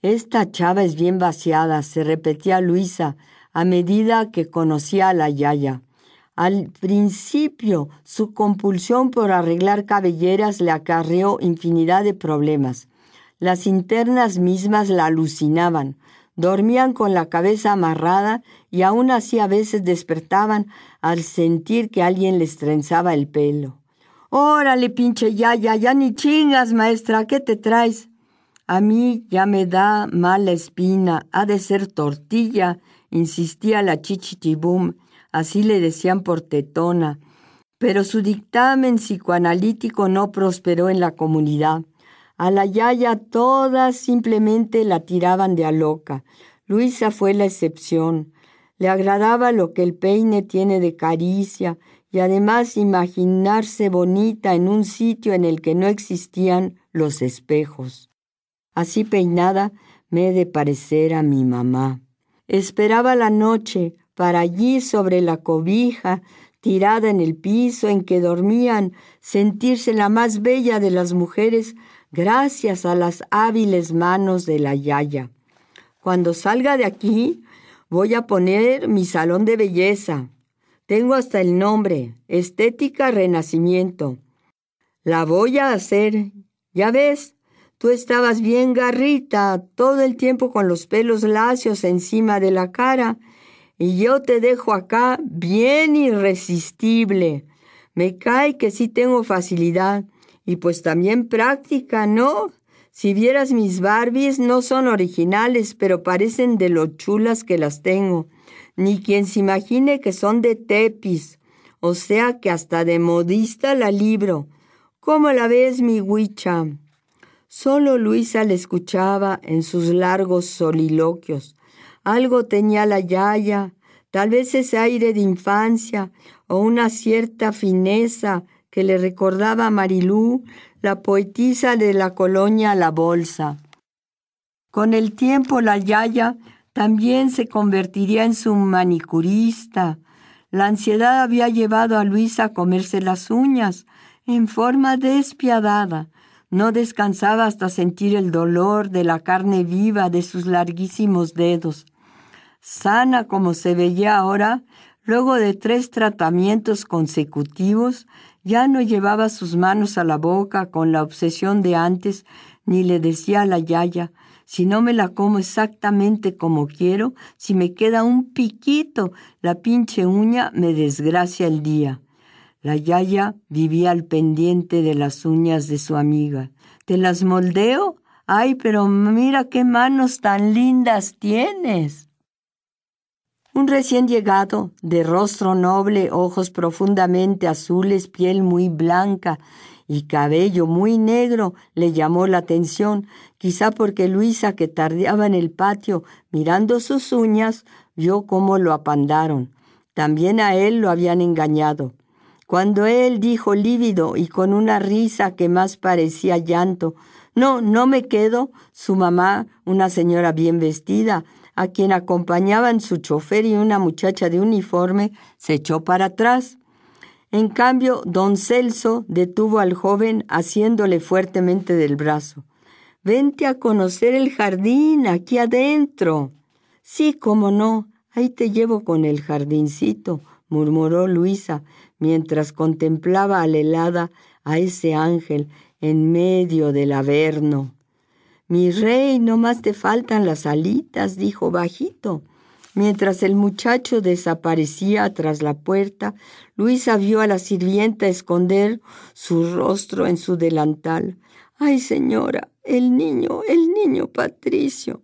Esta chava es bien vaciada, se repetía Luisa a medida que conocía a la Yaya. Al principio, su compulsión por arreglar cabelleras le acarreó infinidad de problemas. Las internas mismas la alucinaban, dormían con la cabeza amarrada y aún así a veces despertaban al sentir que alguien les trenzaba el pelo. Órale, pinche Yaya, ya ni chingas, maestra, ¿qué te traes? A mí ya me da mala espina, ha de ser tortilla, insistía la chichichibum, así le decían por tetona. Pero su dictamen psicoanalítico no prosperó en la comunidad. A la yaya todas simplemente la tiraban de a loca. Luisa fue la excepción. Le agradaba lo que el peine tiene de caricia y además imaginarse bonita en un sitio en el que no existían los espejos. Así peinada me he de parecer a mi mamá. Esperaba la noche para allí sobre la cobija, tirada en el piso en que dormían, sentirse la más bella de las mujeres gracias a las hábiles manos de la Yaya. Cuando salga de aquí, voy a poner mi salón de belleza. Tengo hasta el nombre, Estética Renacimiento. La voy a hacer. Ya ves, Tú estabas bien garrita, todo el tiempo con los pelos lacios encima de la cara, y yo te dejo acá bien irresistible. Me cae que sí tengo facilidad, y pues también práctica, ¿no? Si vieras mis Barbies, no son originales, pero parecen de lo chulas que las tengo. Ni quien se imagine que son de tepis, o sea que hasta de modista la libro. ¿Cómo la ves, mi huicha? Solo Luisa le escuchaba en sus largos soliloquios. Algo tenía la yaya, tal vez ese aire de infancia o una cierta fineza que le recordaba a Marilú, la poetisa de la colonia La Bolsa. Con el tiempo la yaya también se convertiría en su manicurista. La ansiedad había llevado a Luisa a comerse las uñas en forma despiadada no descansaba hasta sentir el dolor de la carne viva de sus larguísimos dedos. Sana como se veía ahora, luego de tres tratamientos consecutivos, Ya no llevaba sus manos a la boca con la obsesión de antes, ni le decía a la yaya, si no me la como exactamente como quiero, si me queda un piquito, la pinche uña me desgracia el día. La yaya vivía al pendiente de las uñas de su amiga. ¿Te las moldeo? Ay, pero mira qué manos tan lindas tienes. Un recién llegado, de rostro noble, ojos profundamente azules, piel muy blanca y cabello muy negro, le llamó la atención, quizá porque Luisa, que tardeaba en el patio mirando sus uñas, vio cómo lo apandaron. También a él lo habían engañado. Cuando él dijo lívido y con una risa que más parecía llanto, no, no me quedo, su mamá, una señora bien vestida, a quien acompañaban su chofer y una muchacha de uniforme, se echó para atrás. En cambio, don Celso detuvo al joven haciéndole fuertemente del brazo. Vente a conocer el jardín, aquí adentro. Sí, cómo no, ahí te llevo con el jardincito, murmuró Luisa, mientras contemplaba alelada a ese ángel en medio del averno. Mi rey, no más te faltan las alitas, dijo bajito. Mientras el muchacho desaparecía tras la puerta, Luisa vio a la sirvienta esconder su rostro en su delantal. Ay, señora, el niño, el niño Patricio.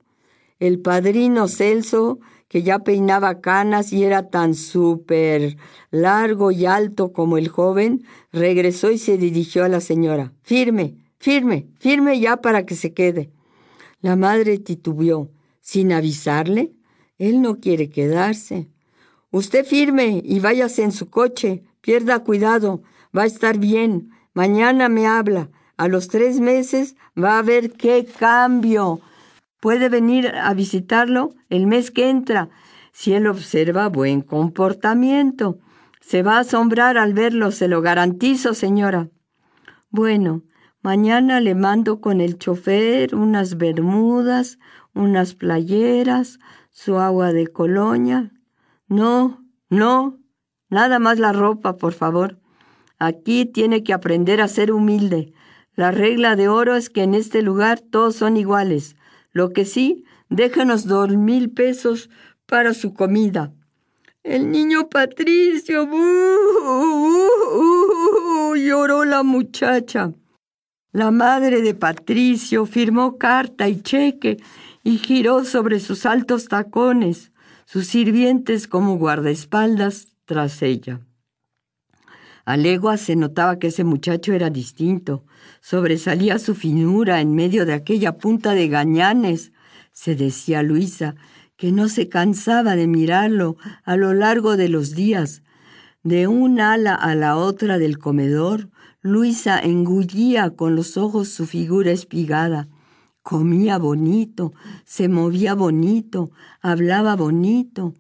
El padrino Celso, que ya peinaba canas y era tan súper largo y alto como el joven, regresó y se dirigió a la señora. Firme, firme, firme ya para que se quede. La madre titubeó. ¿Sin avisarle? Él no quiere quedarse. Usted firme y váyase en su coche. Pierda cuidado. Va a estar bien. Mañana me habla. A los tres meses va a ver qué cambio. Puede venir a visitarlo el mes que entra, si él observa buen comportamiento. Se va a asombrar al verlo, se lo garantizo, señora. Bueno, mañana le mando con el chofer unas bermudas, unas playeras, su agua de colonia. No, no, nada más la ropa, por favor. Aquí tiene que aprender a ser humilde. La regla de oro es que en este lugar todos son iguales. Lo que sí, déjenos dos mil pesos para su comida. El niño Patricio. lloró la muchacha. La madre de Patricio firmó carta y cheque y giró sobre sus altos tacones, sus sirvientes como guardaespaldas tras ella. A legua se notaba que ese muchacho era distinto. Sobresalía su finura en medio de aquella punta de gañanes. Se decía Luisa que no se cansaba de mirarlo a lo largo de los días. De un ala a la otra del comedor, Luisa engullía con los ojos su figura espigada. Comía bonito, se movía bonito, hablaba bonito.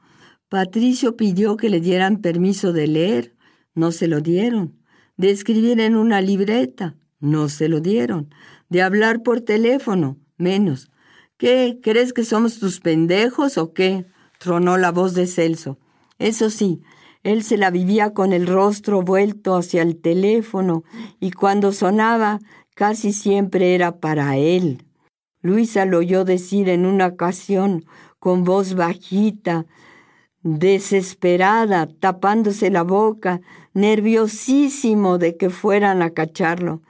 Patricio pidió que le dieran permiso de leer. No se lo dieron. De escribir en una libreta. No se lo dieron. De hablar por teléfono. Menos. ¿Qué? ¿Crees que somos tus pendejos o qué? tronó la voz de Celso. Eso sí, él se la vivía con el rostro vuelto hacia el teléfono y cuando sonaba casi siempre era para él. Luisa lo oyó decir en una ocasión con voz bajita, desesperada, tapándose la boca, nerviosísimo de que fueran a cacharlo.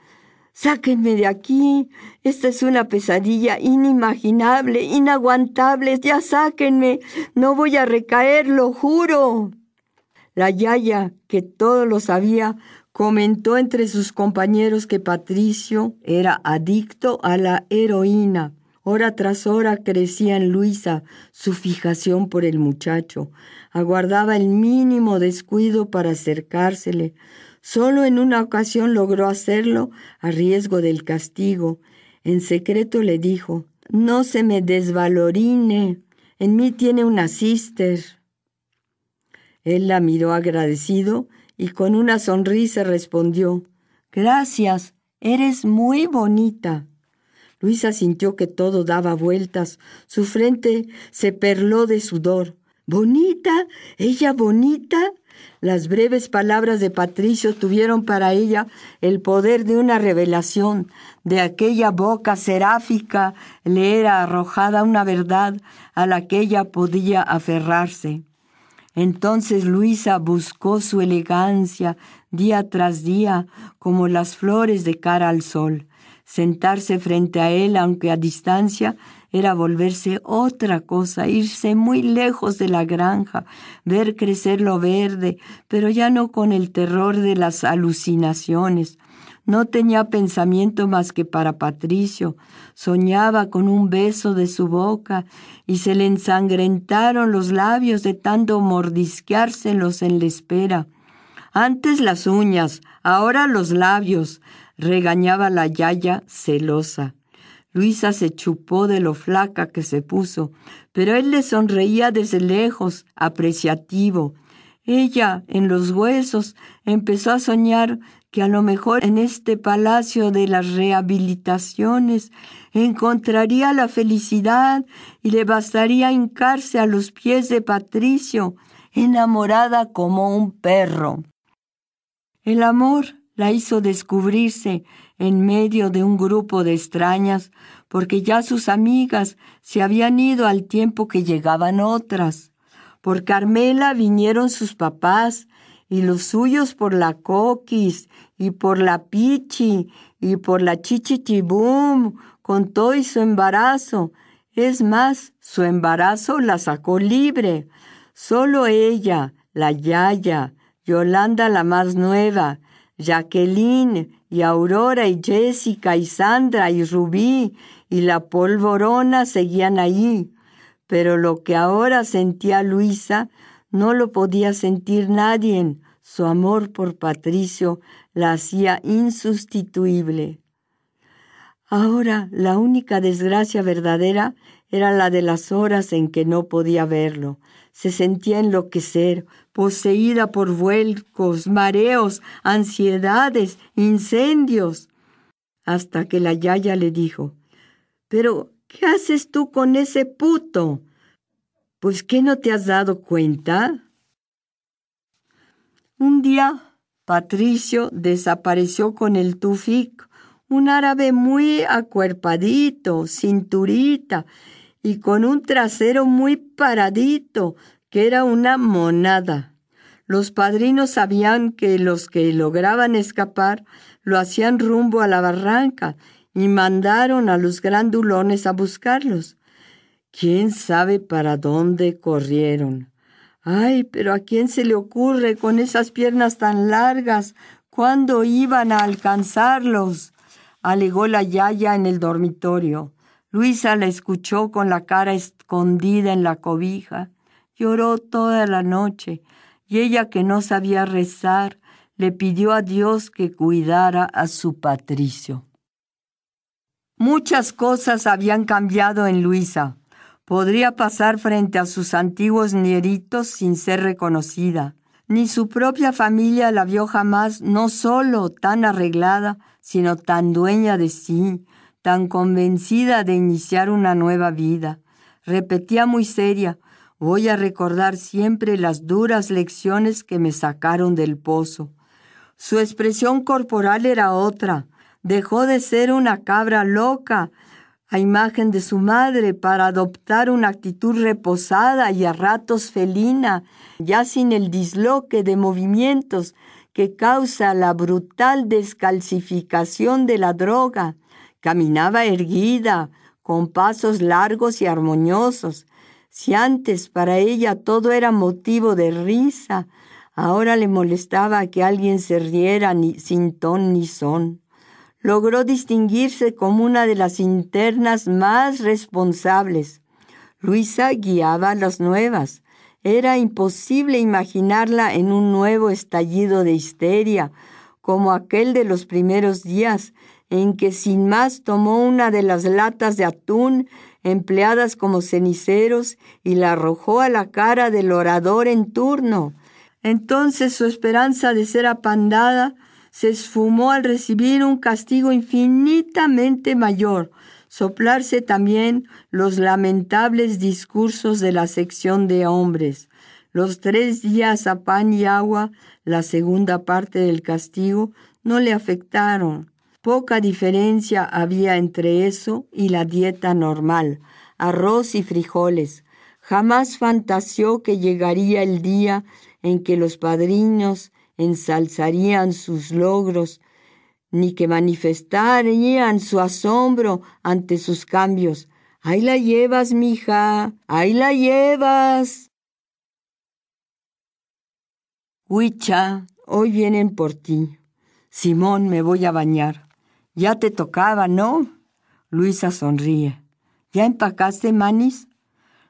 Sáquenme de aquí. Esta es una pesadilla inimaginable, inaguantable. Ya sáquenme. No voy a recaer, lo juro. La Yaya, que todo lo sabía, comentó entre sus compañeros que Patricio era adicto a la heroína. Hora tras hora crecía en Luisa su fijación por el muchacho. Aguardaba el mínimo descuido para acercársele. Solo en una ocasión logró hacerlo a riesgo del castigo. En secreto le dijo, no se me desvalorine, en mí tiene una sister. Él la miró agradecido y con una sonrisa respondió, Gracias, eres muy bonita. Luisa sintió que todo daba vueltas, su frente se perló de sudor. ¿Bonita? ¿Ella bonita? Las breves palabras de Patricio tuvieron para ella el poder de una revelación. De aquella boca seráfica le era arrojada una verdad a la que ella podía aferrarse. Entonces Luisa buscó su elegancia día tras día como las flores de cara al sol. Sentarse frente a él, aunque a distancia, era volverse otra cosa, irse muy lejos de la granja, ver crecer lo verde, pero ya no con el terror de las alucinaciones. No tenía pensamiento más que para Patricio. Soñaba con un beso de su boca y se le ensangrentaron los labios de tanto mordisqueárselos en la espera. Antes las uñas, ahora los labios, regañaba la yaya celosa. Luisa se chupó de lo flaca que se puso, pero él le sonreía desde lejos, apreciativo. Ella, en los huesos, empezó a soñar que a lo mejor en este palacio de las rehabilitaciones encontraría la felicidad y le bastaría hincarse a los pies de Patricio, enamorada como un perro. El amor la hizo descubrirse en medio de un grupo de extrañas, porque ya sus amigas se habían ido al tiempo que llegaban otras. Por Carmela vinieron sus papás, y los suyos por la Coquis, y por la Pichi, y por la Chichichibum, con todo y su embarazo. Es más, su embarazo la sacó libre. Solo ella, la Yaya, Yolanda la más nueva, Jacqueline y Aurora y Jessica y Sandra y Rubí y la polvorona seguían ahí. Pero lo que ahora sentía Luisa no lo podía sentir nadie. Su amor por Patricio la hacía insustituible. Ahora la única desgracia verdadera era la de las horas en que no podía verlo. Se sentía enloquecer, poseída por vuelcos, mareos, ansiedades, incendios, hasta que la yaya le dijo, Pero, ¿qué haces tú con ese puto? Pues, ¿qué no te has dado cuenta? Un día, Patricio desapareció con el tufik, un árabe muy acuerpadito, cinturita, y con un trasero muy paradito, que era una monada. Los padrinos sabían que los que lograban escapar lo hacían rumbo a la barranca y mandaron a los grandulones a buscarlos. ¿Quién sabe para dónde corrieron? Ay, pero ¿a quién se le ocurre con esas piernas tan largas? ¿Cuándo iban a alcanzarlos? alegó la yaya en el dormitorio. Luisa la escuchó con la cara escondida en la cobija. Lloró toda la noche y ella que no sabía rezar le pidió a Dios que cuidara a su Patricio. Muchas cosas habían cambiado en Luisa. Podría pasar frente a sus antiguos nieritos sin ser reconocida. Ni su propia familia la vio jamás no solo tan arreglada, sino tan dueña de sí, tan convencida de iniciar una nueva vida. Repetía muy seria, Voy a recordar siempre las duras lecciones que me sacaron del pozo. Su expresión corporal era otra. Dejó de ser una cabra loca a imagen de su madre para adoptar una actitud reposada y a ratos felina, ya sin el disloque de movimientos que causa la brutal descalcificación de la droga. Caminaba erguida, con pasos largos y armoniosos, si antes para ella todo era motivo de risa, ahora le molestaba que alguien se riera ni, sin ton ni son. Logró distinguirse como una de las internas más responsables. Luisa guiaba las nuevas. Era imposible imaginarla en un nuevo estallido de histeria, como aquel de los primeros días, en que sin más tomó una de las latas de atún empleadas como ceniceros y la arrojó a la cara del orador en turno. Entonces su esperanza de ser apandada se esfumó al recibir un castigo infinitamente mayor, soplarse también los lamentables discursos de la sección de hombres. Los tres días a pan y agua, la segunda parte del castigo, no le afectaron. Poca diferencia había entre eso y la dieta normal, arroz y frijoles. Jamás fantaseó que llegaría el día en que los padrinos ensalzarían sus logros, ni que manifestarían su asombro ante sus cambios. Ahí la llevas, mija, ahí la llevas. Huicha, hoy vienen por ti. Simón, me voy a bañar. Ya te tocaba, ¿no? Luisa sonríe. ¿Ya empacaste, Manis?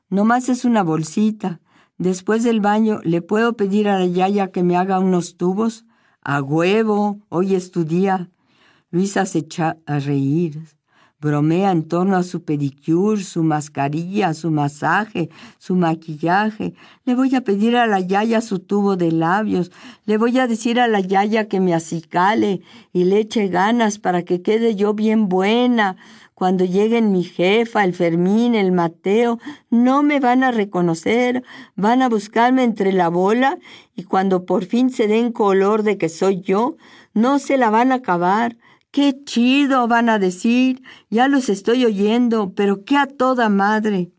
Nomás es una bolsita. Después del baño, ¿le puedo pedir a la Yaya que me haga unos tubos? A huevo, hoy es tu día. Luisa se echa a reír. Bromea en torno a su pedicure, su mascarilla, su masaje, su maquillaje. Le voy a pedir a la Yaya su tubo de labios. Le voy a decir a la Yaya que me acicale y le eche ganas para que quede yo bien buena. Cuando lleguen mi jefa, el Fermín, el Mateo, no me van a reconocer, van a buscarme entre la bola y cuando por fin se den color de que soy yo, no se la van a acabar. Qué chido, van a decir, ya los estoy oyendo, pero qué a toda madre.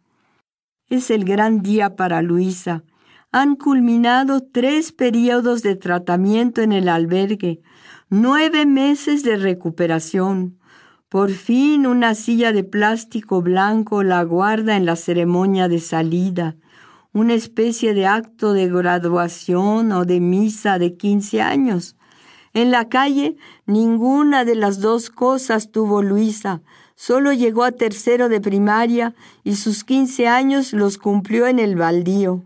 Es el gran día para Luisa. Han culminado tres periodos de tratamiento en el albergue, nueve meses de recuperación. Por fin una silla de plástico blanco la guarda en la ceremonia de salida, una especie de acto de graduación o de misa de quince años. En la calle ninguna de las dos cosas tuvo Luisa. Solo llegó a tercero de primaria y sus quince años los cumplió en el baldío.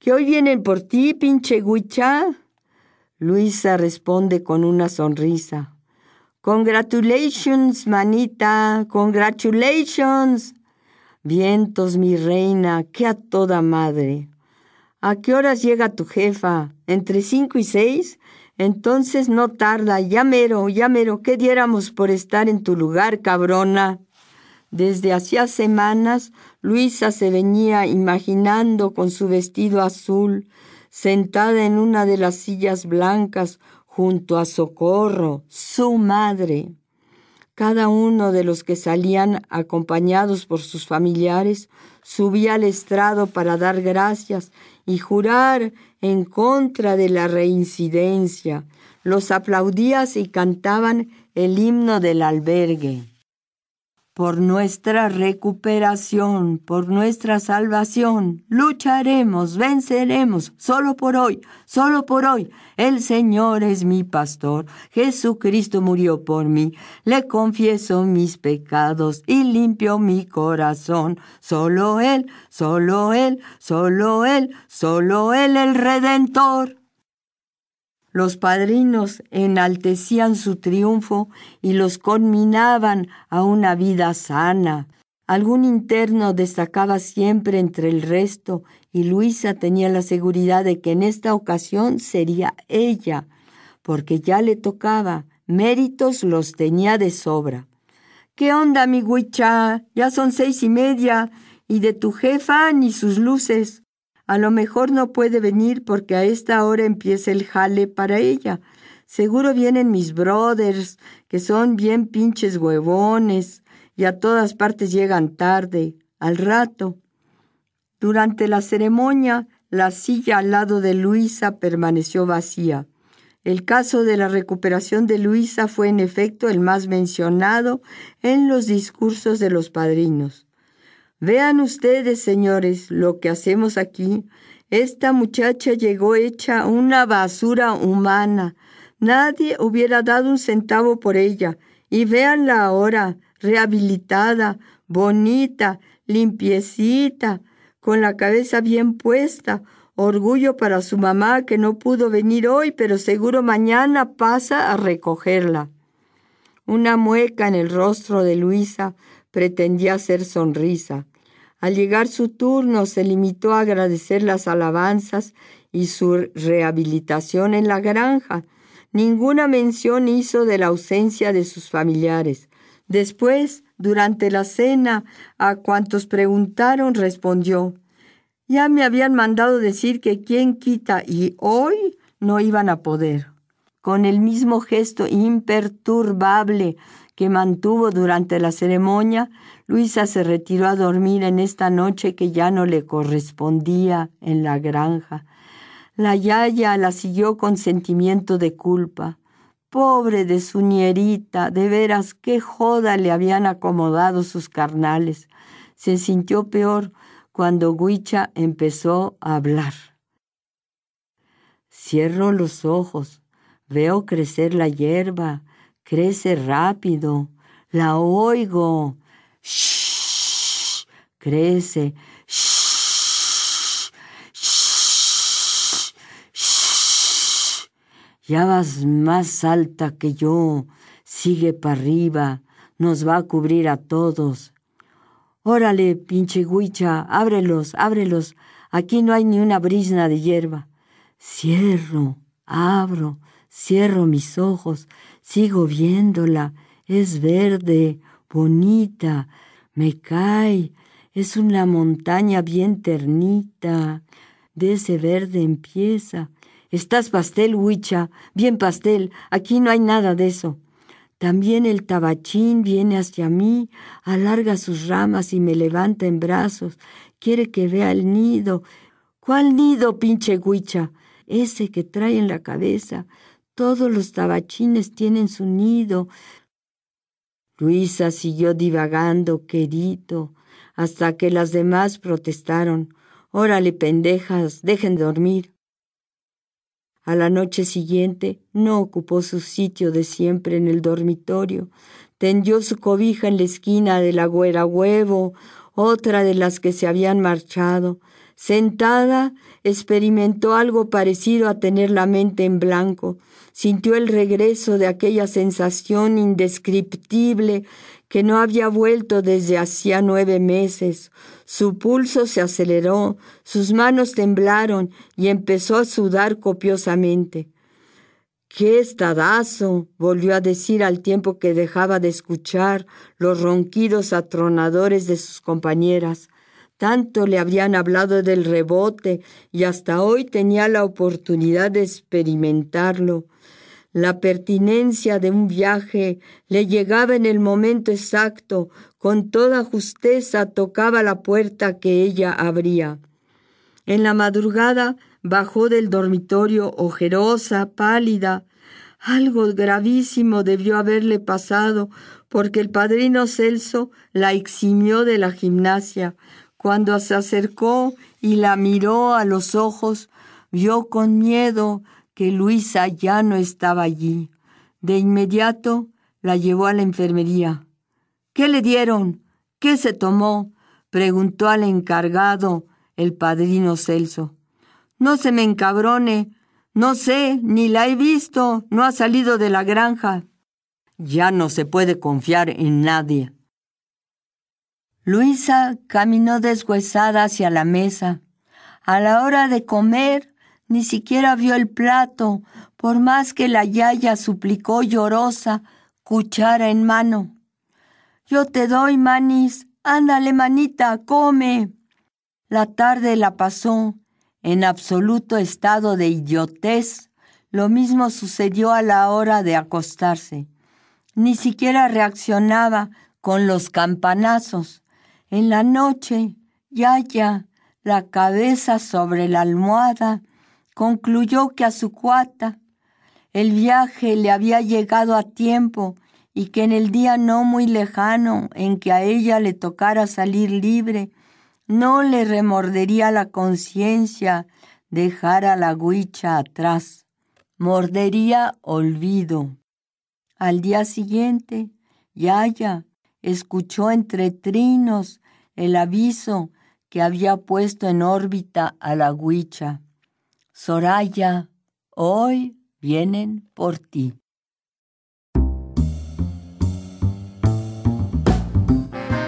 ¿Que hoy vienen por ti, pinche guicha? Luisa responde con una sonrisa. Congratulations, manita, congratulations. Vientos, mi reina, que a toda madre. ¿A qué horas llega tu jefa? ¿Entre cinco y seis? Entonces no tarda, ya mero, ya mero, ¿qué diéramos por estar en tu lugar, cabrona? Desde hacía semanas, Luisa se venía imaginando con su vestido azul, sentada en una de las sillas blancas junto a Socorro, su madre. Cada uno de los que salían acompañados por sus familiares subía al estrado para dar gracias y jurar en contra de la reincidencia. Los aplaudías y cantaban el himno del albergue por nuestra recuperación, por nuestra salvación. Lucharemos, venceremos, solo por hoy, solo por hoy. El Señor es mi pastor, Jesucristo murió por mí, le confieso mis pecados y limpio mi corazón. Solo Él, solo Él, solo Él, solo Él el Redentor. Los padrinos enaltecían su triunfo y los conminaban a una vida sana. Algún interno destacaba siempre entre el resto y Luisa tenía la seguridad de que en esta ocasión sería ella, porque ya le tocaba, méritos los tenía de sobra. ¿Qué onda, mi huicha? Ya son seis y media, y de tu jefa ni sus luces. A lo mejor no puede venir porque a esta hora empieza el jale para ella. Seguro vienen mis brothers, que son bien pinches huevones, y a todas partes llegan tarde, al rato. Durante la ceremonia, la silla al lado de Luisa permaneció vacía. El caso de la recuperación de Luisa fue en efecto el más mencionado en los discursos de los padrinos. Vean ustedes, señores, lo que hacemos aquí. Esta muchacha llegó hecha una basura humana. Nadie hubiera dado un centavo por ella. Y véanla ahora, rehabilitada, bonita, limpiecita, con la cabeza bien puesta. Orgullo para su mamá que no pudo venir hoy, pero seguro mañana pasa a recogerla. Una mueca en el rostro de Luisa pretendía ser sonrisa. Al llegar su turno se limitó a agradecer las alabanzas y su rehabilitación en la granja. Ninguna mención hizo de la ausencia de sus familiares. Después, durante la cena, a cuantos preguntaron respondió, Ya me habían mandado decir que quien quita y hoy no iban a poder. Con el mismo gesto imperturbable que mantuvo durante la ceremonia, Luisa se retiró a dormir en esta noche que ya no le correspondía en la granja. La yaya la siguió con sentimiento de culpa. Pobre de su nierita, de veras qué joda le habían acomodado sus carnales. Se sintió peor cuando Huicha empezó a hablar. Cierro los ojos, veo crecer la hierba, crece rápido, la oigo. Shh, crece. Shh, shh, shh. Ya vas más alta que yo. Sigue para arriba. Nos va a cubrir a todos. Órale, pinche guicha, ábrelos, ábrelos. Aquí no hay ni una brisna de hierba. Cierro, abro, cierro mis ojos, sigo viéndola. Es verde, bonita, me cae. Es una montaña bien ternita. De ese verde empieza. Estás pastel, huicha, bien pastel. Aquí no hay nada de eso. También el tabachín viene hacia mí, alarga sus ramas y me levanta en brazos. Quiere que vea el nido. ¿Cuál nido, pinche huicha? Ese que trae en la cabeza. Todos los tabachines tienen su nido. Luisa siguió divagando, querido, hasta que las demás protestaron. Órale, pendejas, dejen de dormir. A la noche siguiente no ocupó su sitio de siempre en el dormitorio. Tendió su cobija en la esquina de la güera huevo, otra de las que se habían marchado. Sentada, experimentó algo parecido a tener la mente en blanco. Sintió el regreso de aquella sensación indescriptible que no había vuelto desde hacía nueve meses. Su pulso se aceleró, sus manos temblaron y empezó a sudar copiosamente. ¡Qué estadazo! volvió a decir al tiempo que dejaba de escuchar los ronquidos atronadores de sus compañeras. Tanto le habían hablado del rebote y hasta hoy tenía la oportunidad de experimentarlo. La pertinencia de un viaje le llegaba en el momento exacto, con toda justeza tocaba la puerta que ella abría. En la madrugada bajó del dormitorio ojerosa, pálida. Algo gravísimo debió haberle pasado, porque el padrino Celso la eximió de la gimnasia. Cuando se acercó y la miró a los ojos, vio con miedo que Luisa ya no estaba allí. De inmediato la llevó a la enfermería. ¿Qué le dieron? ¿Qué se tomó? preguntó al encargado el padrino Celso. No se me encabrone. No sé, ni la he visto. No ha salido de la granja. Ya no se puede confiar en nadie. Luisa caminó deshuesada hacia la mesa. A la hora de comer, ni siquiera vio el plato, por más que la yaya suplicó llorosa, cuchara en mano. Yo te doy, manis, ándale, manita, come. La tarde la pasó en absoluto estado de idiotez. Lo mismo sucedió a la hora de acostarse. Ni siquiera reaccionaba con los campanazos. En la noche, Yaya, la cabeza sobre la almohada, concluyó que a su cuata el viaje le había llegado a tiempo y que en el día no muy lejano en que a ella le tocara salir libre, no le remordería la conciencia dejar a la huicha atrás. Mordería olvido. Al día siguiente, Yaya escuchó entre trinos el aviso que había puesto en órbita a la huicha. Soraya, hoy vienen por ti.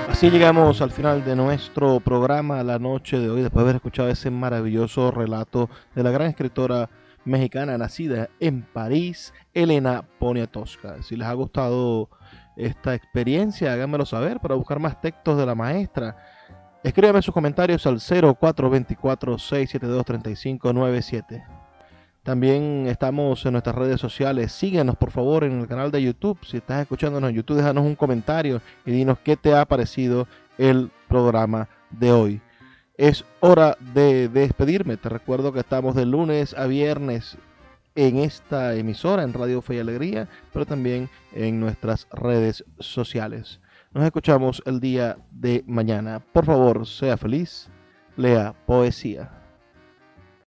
Así llegamos al final de nuestro programa la noche de hoy, después de haber escuchado ese maravilloso relato de la gran escritora mexicana nacida en París, Elena Poniatowska. Si les ha gustado esta experiencia, háganmelo saber para buscar más textos de la maestra Escríbame sus comentarios al 0424-672-3597. También estamos en nuestras redes sociales. Síguenos por favor en el canal de YouTube. Si estás escuchándonos en YouTube, déjanos un comentario y dinos qué te ha parecido el programa de hoy. Es hora de despedirme. Te recuerdo que estamos de lunes a viernes en esta emisora, en Radio Fe y Alegría, pero también en nuestras redes sociales. Nos escuchamos el día de mañana. Por favor, sea feliz, lea poesía.